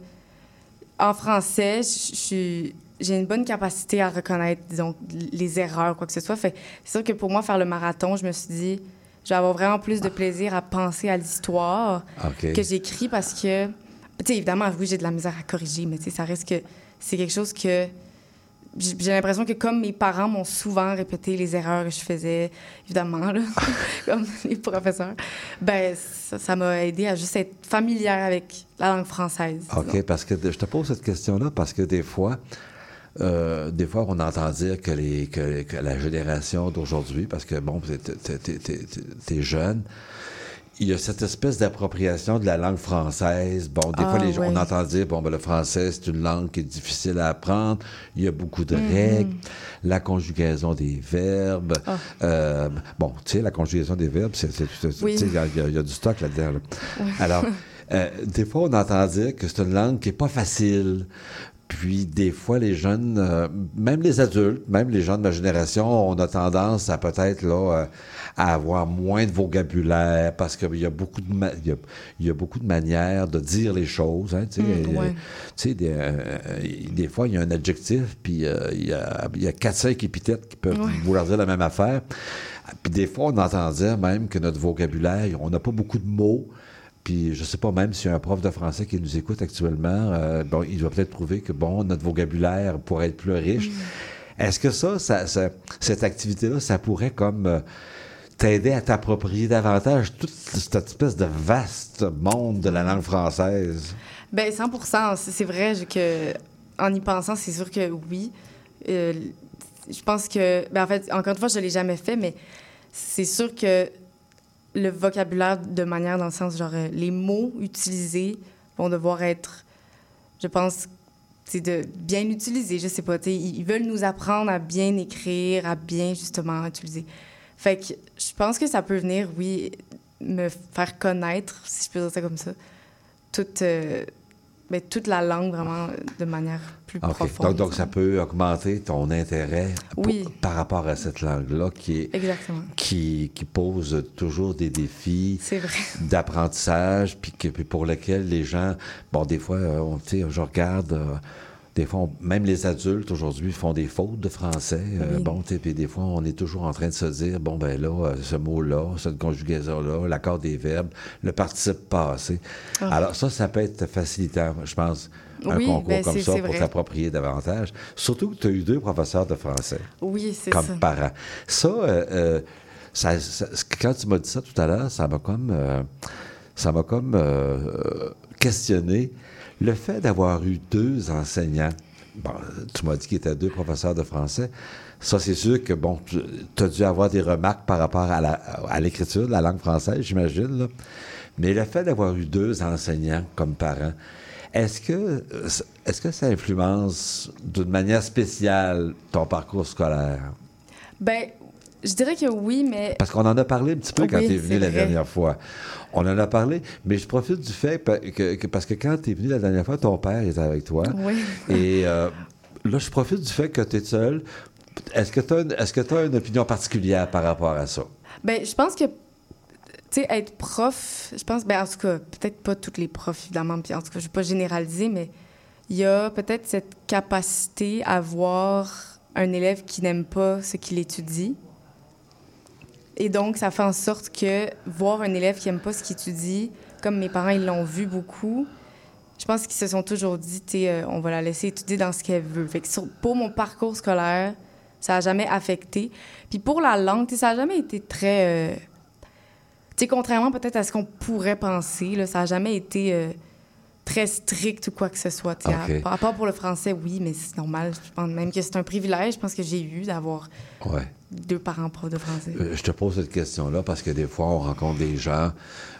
en français, j'ai une bonne capacité à reconnaître, disons, les erreurs, quoi que ce soit. C'est sûr que pour moi, faire le marathon, je me suis dit, je vais avoir vraiment plus de plaisir à penser à l'histoire que j'écris parce que, tu sais, évidemment, oui, j'ai de la misère à corriger, mais tu sais, ça reste que c'est quelque chose que j'ai l'impression que comme mes parents m'ont souvent répété les erreurs que je faisais, évidemment, là, comme les professeurs, ben ça m'a aidé à juste être familière avec la langue française. disons. OK, parce que je te pose cette question-là parce que des fois, euh, des fois, on entend dire que, les, que, que la génération d'aujourd'hui, parce que, bon, t'es- t'es- t'es- t'es t'es jeune, il y a cette espèce d'appropriation de la langue française. Bon, des Ah, fois, les gens, on entend dire, bon, ben, le français, c'est une langue qui est difficile à apprendre. Il y a beaucoup de Mhm. règles. La conjugaison des verbes. Ah. Euh, bon, tu sais, la conjugaison des verbes, c'est, Oui. tu sais, il y a- y, du stock là-dedans. là. Alors, euh, des fois, on entend dire que c'est une langue qui est pas facile. Puis, des fois, les jeunes, euh, même les adultes, même les gens de ma génération, on a tendance à peut-être, là, euh, à avoir moins de vocabulaire parce qu'il y a beaucoup de, ma- il y a, il y a beaucoup de manières de dire les choses. Hein, tu sais, Mm, Euh, ouais. des, euh, des fois, il y a un adjectif, puis il y a, il y a 4-5 épithètes qui peuvent Ouais. vouloir dire la même affaire. Puis des fois, on entend dire même que notre vocabulaire, on n'a pas beaucoup de mots. Puis je sais pas même a un prof de français qui nous écoute actuellement, euh, bon, il doit peut-être trouver que bon, notre vocabulaire pourrait être plus riche. Est-ce que ça, ça- ça- cette activité-là, ça pourrait comme euh, t'aider à t'approprier davantage toute cette espèce de vaste monde de la langue française? Ben 100 C'est c'est vrai que en y pensant, c'est sûr que oui. Euh, je pense que, ben en fait, encore une fois, je l'ai jamais fait, mais c'est sûr que le vocabulaire de manière dans le sens genre euh, les mots utilisés vont devoir être, je pense, c'est de bien utiliser. Je sais pas, tu ils veulent nous apprendre à bien écrire, à bien justement utiliser. Fait que je pense que ça peut venir, oui, me faire connaître, si je peux dire ça comme ça, toute, euh, ben, toute la langue vraiment de manière plus OK. profonde. Donc, donc, ça peut augmenter ton intérêt pour- Oui. par rapport à cette langue-là qui, est, Exactement. qui, qui pose toujours des défis d'apprentissage, puis, pour lesquels les gens, bon, des fois, euh, on, je regarde, euh, des fois, on- même les adultes aujourd'hui font des fautes de français. euh, Oui. bon, puis des fois, on est toujours en train de se dire, bon, ben là, euh, ce mot-là, cette conjugaison-là, l'accord des verbes, le participe passé. Ah. Alors, ça, ça peut être facilitant, je pense, un Oui, concours ben, comme ça pour t'approprier davantage. Surtout que tu as eu deux professeurs de français Oui, c'est comme ça. parent. Ça, euh, euh, ça- ça- quand tu m'as dit ça tout à l'heure, ça m'a comme, euh, ça m'a comme euh, questionné le fait d'avoir eu deux enseignants. Bon, tu m'as dit qu'il était deux professeurs de français. Ça, c'est sûr que, bon, tu as dû avoir des remarques par rapport à l'écriture de la langue française, j'imagine. Mais le fait d'avoir eu deux enseignants comme parents, est-ce que, est-ce que ça influence d'une manière spéciale ton parcours scolaire? Ben, je dirais que oui, mais Parce qu'on en a parlé un petit peu quand Oui, tu es venu la dernière fois. On en a parlé, mais je profite du fait que, que- parce que quand tu es venu la dernière fois, ton père était avec toi. Oui. Et euh, là, je profite du fait que tu es seul. Est-ce que tu as, une opinion particulière par rapport à ça? Ben, je pense que, tu sais, être prof, je pense, ben, en tout cas, peut-être pas tous les profs, évidemment, puis en tout cas, je vais pas généraliser, mais il y a peut-être cette capacité à voir un élève qui n'aime pas ce qu'il étudie. Et donc, ça fait en sorte que voir un élève qui n'aime pas ce qu'il étudie, comme mes parents, ils l'ont vu beaucoup, je pense qu'ils se sont toujours dit, euh, on va la laisser étudier dans ce qu'elle veut. Fait que pour mon parcours scolaire, ça n'a jamais affecté. Puis pour la langue, ça n'a jamais été très... euh, tu sais, contrairement peut-être à ce qu'on pourrait penser, ça n'a jamais été... euh, très strict ou quoi que ce soit. Ok. À, à part pour le français, oui, mais c'est normal. Je pense même que c'est un privilège, je pense que j'ai eu d'avoir Ouais. deux parents profs de français. Euh, Je te pose cette question-là parce que des fois, on rencontre des gens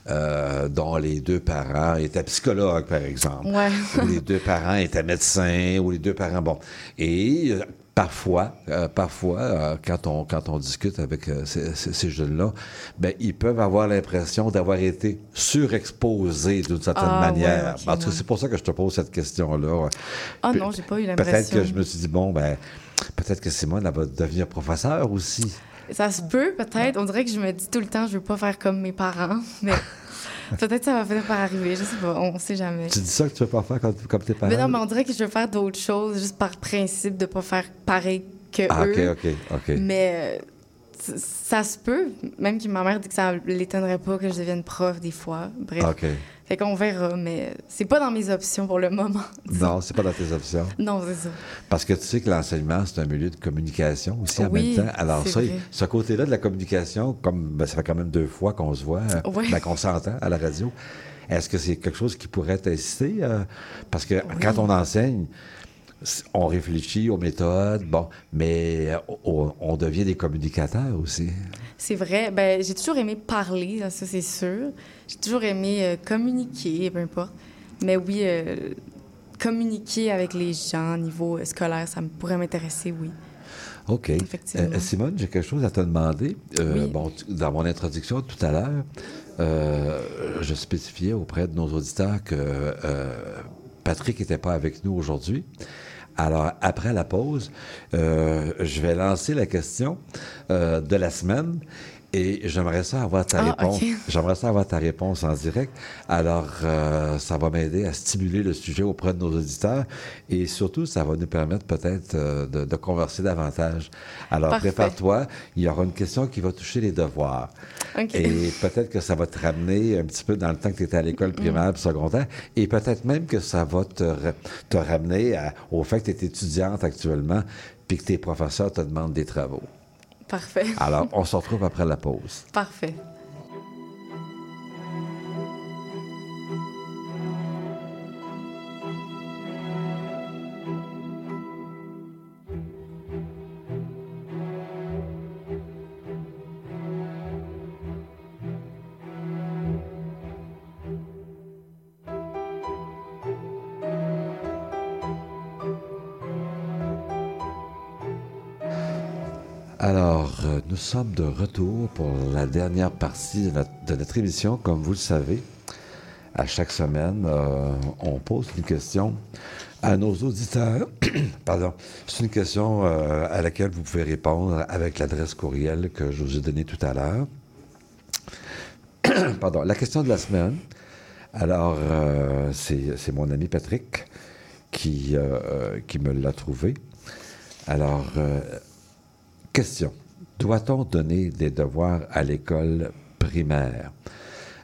euh, dont les deux parents étaient psychologues, par exemple. Ouais. ou les deux parents étaient médecins, ou les deux parents, bon. Et euh, parfois, euh, parfois, euh, quand, on, quand on discute avec euh, ces, ces- jeunes-là, ben, ils peuvent avoir l'impression d'avoir été surexposés d'une certaine Ah, ouais, manière. ok, en tout cas, ouais. c'est pour ça que je te pose cette question-là. Ah Pe- non, j'ai pas eu Peut-être l'impression. que je me suis dit, bon, ben, peut-être que Simone, elle va devenir professeur aussi. Ça se peut, peut-être. On dirait que je me dis tout le temps, je veux pas faire comme mes parents, mais peut-être ça va finir par arriver. Je sais pas, on sait jamais. Tu dis ça que tu veux pas faire comme, comme tes parents? Mais non, mais on dirait que je veux faire d'autres choses juste par principe de pas faire pareil que Ah, eux. OK, OK, OK. Mais euh, ça se peut. Même que ma mère dit que ça l'étonnerait pas que je devienne prof des fois. Bref. OK. Fait qu'on verra, mais c'est pas dans mes options pour le moment. Non, c'est pas dans tes options. Non, c'est ça. Parce que tu sais que l'enseignement, c'est un milieu de communication aussi en Oui, même temps. Alors ça, vrai. ce côté-là de la communication, comme ben, ça fait quand même deux fois qu'on se voit, euh, Ouais. ben, qu'on s'entend à la radio, est-ce que c'est quelque chose qui pourrait t'inciter? euh, parce que quand on enseigne, on réfléchit aux méthodes, bon, mais euh, on, on devient des communicateurs aussi. C'est vrai. Ben, j'ai toujours aimé parler, ça c'est sûr. J'ai toujours aimé euh, communiquer, peu importe. Mais oui, euh, communiquer avec les gens au niveau scolaire, ça pourrait m'intéresser, oui. OK. Effectivement. Euh, Simone, j'ai quelque chose à te demander. Oui. bon, dans mon introduction tout à l'heure, je spécifiais auprès de nos auditeurs que Patrick n'était pas avec nous aujourd'hui. Alors, après la pause, euh, je vais lancer la question euh, de la semaine et j'aimerais ça avoir ta Ah, réponse. OK. J'aimerais ça avoir ta réponse en direct. Alors, euh, ça va m'aider à stimuler le sujet auprès de nos auditeurs et surtout, ça va nous permettre peut-être euh, de, de converser davantage. Alors, prépare-toi. Il y aura une question qui va toucher les devoirs. OK. Et peut-être que ça va te ramener un petit peu dans le temps que tu étais à l'école primaire puis secondaire. Et peut-être même que ça va te, te ramener à- au fait que tu es étudiante actuellement puis que tes professeurs te demandent des travaux. Parfait. Alors, on se retrouve après la pause. Parfait. Nous sommes de retour pour la dernière partie de notre, émission. Comme vous le savez, à chaque semaine, euh, on pose une question à nos auditeurs. Pardon. C'est une question euh, à laquelle vous pouvez répondre avec l'adresse courriel que je vous ai donnée tout à l'heure. Pardon. La question de la semaine. Alors, euh, c'est mon ami Patrick qui, qui me l'a trouvé. Alors, Question. Doit-on donner des devoirs à l'école primaire?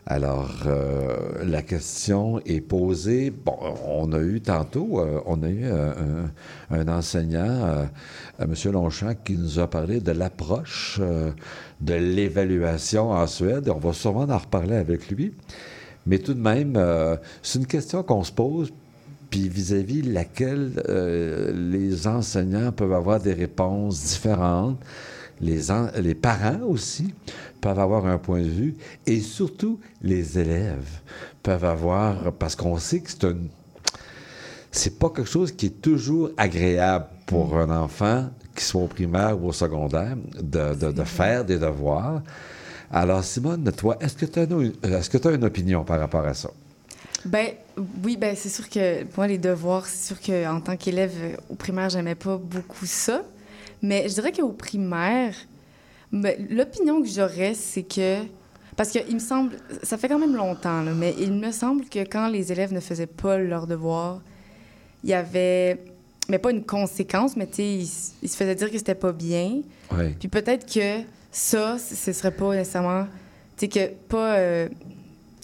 Alors, euh, la question est posée. Bon, on a eu tantôt, euh, on a eu euh, un, un enseignant, euh, M. Longchamp, qui nous a parlé de l'approche euh, de l'évaluation en Suède. On va sûrement en reparler avec lui. Mais tout de même, c'est une question qu'on se pose, puis vis-à-vis laquelle les enseignants peuvent avoir des réponses différentes. Les, en- les parents aussi peuvent avoir un point de vue et surtout les élèves peuvent avoir, parce qu'on sait que c'est un, c'est pas quelque chose qui est toujours agréable pour un enfant, qu'il soit au primaire ou au secondaire, de, de- de faire des devoirs. Alors, Simone, toi, est-ce que tu as, une- est-ce que tu as une opinion par rapport à ça? Ben oui, ben c'est sûr que pour moi les devoirs, c'est sûr que en tant qu'élève au primaire, j'aimais pas beaucoup ça. Mais je dirais qu'au primaire, l'opinion que j'aurais, c'est que parce que il me semble, ça fait quand même longtemps, là, mais il me semble que quand les élèves ne faisaient pas leurs devoirs, il y avait, mais pas une conséquence, mais tu sais, ils, se faisaient dire que c'était pas bien. Oui. Puis peut-être que ça, ce serait pas nécessairement, tu sais, que pas euh,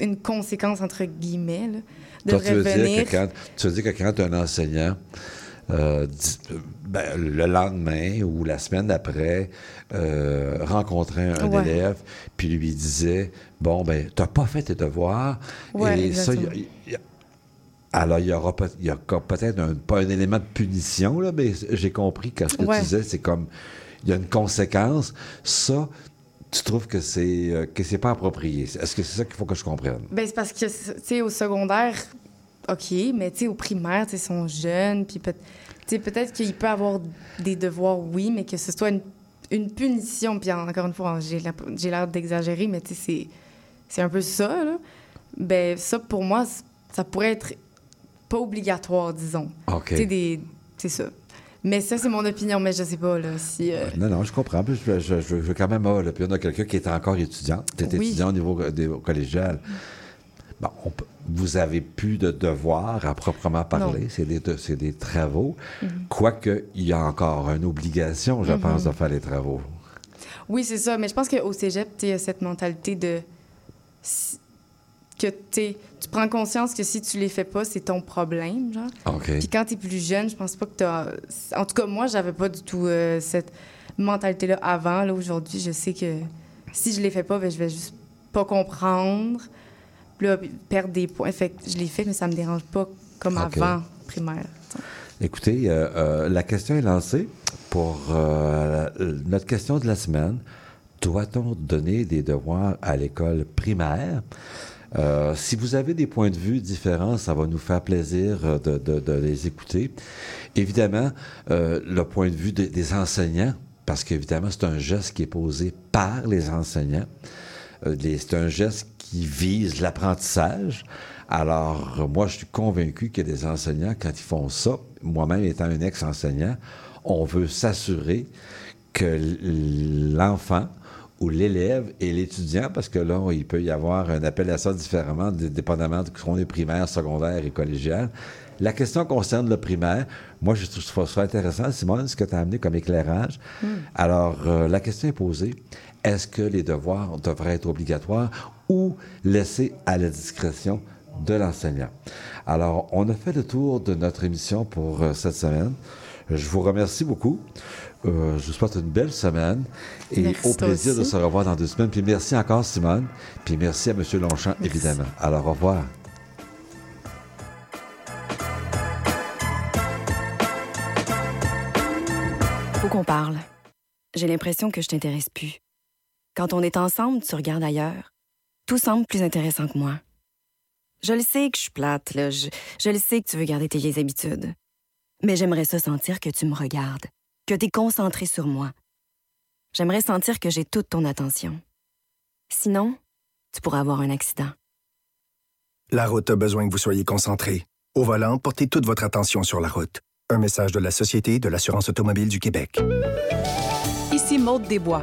une conséquence entre guillemets, là, Toi, tu veux, dire que quand, tu veux dire que quand un enseignant, euh, dit- euh, ben, le lendemain ou la semaine d'après, euh, rencontrait un Ouais. élève, puis lui disait Bon, ben, t'as pas fait tes devoirs, Ouais, et ça, y y Alors, il y aura peut-être un, pas un élément de punition, là, mais j'ai compris que ce que Ouais. tu disais, c'est comme il y a une conséquence. Ça, tu trouves que c'est euh, que c'est pas approprié. Est-ce que c'est ça qu'il faut que je comprenne? Ben, c'est parce que, tu sais, au secondaire, OK, mais tu sais, au primaire, tu sais, ils sont jeunes, puis peut- peut-être qu'il peut avoir des devoirs, oui, mais que ce soit une, une punition. Puis encore une fois, j'ai la- j'ai l'air d'exagérer, mais tu sais, c'est- un peu ça, là. Ben, ça, pour moi, ça pourrait être pas obligatoire, disons. OK. Tu sais, des... C'est ça. Mais ça, c'est mon opinion, mais je sais pas, là, si... euh, Non, non, je comprends. Je, je, je, je veux quand même avoir l'opinion de quelqu'un qui est encore étudiant. Tu es Oui. étudiant au niveau des- au collégial. Bon, on peut- vous avez plus de devoirs à proprement parler. C'est des, de- c'est des travaux. Mhm. Quoique, il y a encore une obligation, je Mhm. pense, de faire les travaux. Oui, c'est ça. Mais je pense qu'au cégep, tu sais, il y a cette mentalité de. que tu sais, tu prends conscience que si tu les fais pas, c'est ton problème, genre. Puis quand tu es plus jeune, je pense pas que tu as. En tout cas, moi, j'avais pas du tout euh, cette mentalité-là avant. Là, aujourd'hui, je sais que si je les fais pas, ben, je vais juste pas comprendre. Là, perdre des points. Fait que je les fais, mais ça me dérange pas comme avant, primaire. Écoutez, euh, euh, la question est lancée pour euh, notre question de la semaine. Doit-on donner des devoirs à l'école primaire? Euh, si vous avez des points de vue différents, ça va nous faire plaisir de, de- de les écouter. Évidemment, euh, le point de vue de- des enseignants, parce qu'évidemment, c'est un geste qui est posé par les enseignants. Euh, c'est un geste qui vise l'apprentissage. Alors, moi, je suis convaincu que les enseignants, quand ils font ça, moi-même étant un ex-enseignant, on veut s'assurer que l'enfant ou l'élève et l'étudiant, parce que là, il peut y avoir un appel à ça différemment, dépendamment de qu'on est primaire, secondaire et collégial. La question concerne le primaire. Moi, je trouve ça intéressant, Simone, ce que tu as amené comme éclairage. Alors, euh, la question est posée. Est-ce que les devoirs devraient être obligatoires ou laissés à la discrétion de l'enseignant? Alors, on a fait le tour de notre émission pour euh, cette semaine. Je vous remercie beaucoup. Euh, je vous souhaite une belle semaine et Merci, au plaisir de se revoir dans deux semaines. Puis merci encore, Simone. Puis merci à M. Longchamp, évidemment. Alors, au revoir. Faut qu'on parle. J'ai l'impression que je t'intéresse plus. Quand on est ensemble, tu regardes ailleurs. Tout semble plus intéressant que moi. Je le sais que je suis plate, là. Je, je le sais que tu veux garder tes vieilles habitudes. Mais j'aimerais ça sentir que tu me regardes, que tu es concentré sur moi. J'aimerais sentir que j'ai toute ton attention. Sinon, tu pourrais avoir un accident. La route a besoin que vous soyez concentré. Au volant, portez toute votre attention sur la route. Un message de la Société de l'assurance automobile du Québec. Ici Maude Desbois.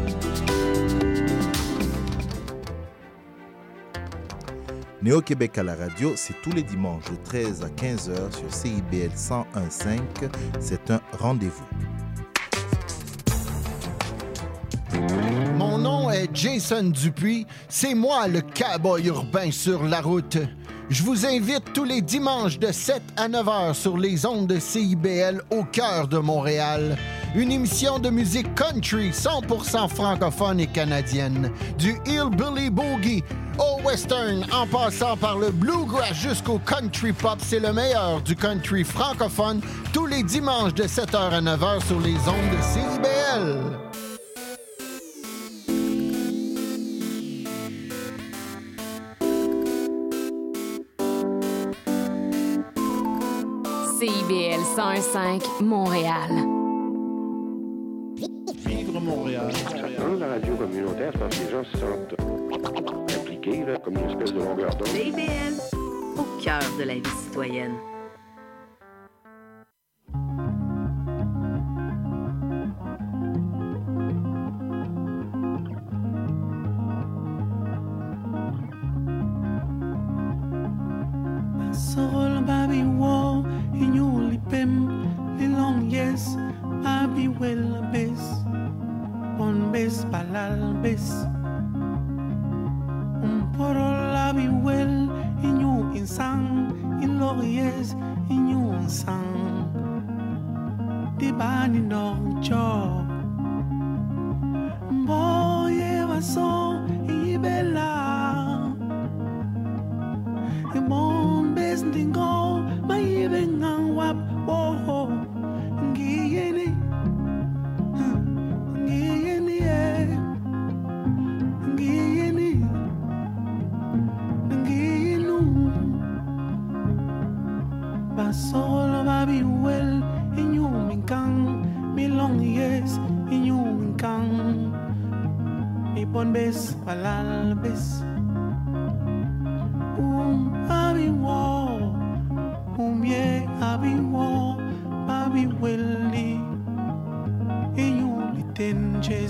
Néo-Québec à la radio, c'est tous les dimanches de 13 à 15 heures sur CIBL 101.5. C'est un rendez-vous. Mon nom est Jason Dupuis. C'est moi le cowboy urbain sur la route. Je vous invite tous les dimanches de 7 à 9 heures sur les ondes de CIBL au cœur de Montréal. Une émission de musique country 100% francophone et canadienne. Du hillbilly boogie au western en passant par le bluegrass jusqu'au country pop, c'est le meilleur du country francophone tous les dimanches de 7h à 9h sur les ondes de CIBL. CIBL 105 Montréal. Radio communautaire, parce que les gens se sentent impliqués, là, comme une espèce de longueur d'onde. Au cœur de la vie citoyenne.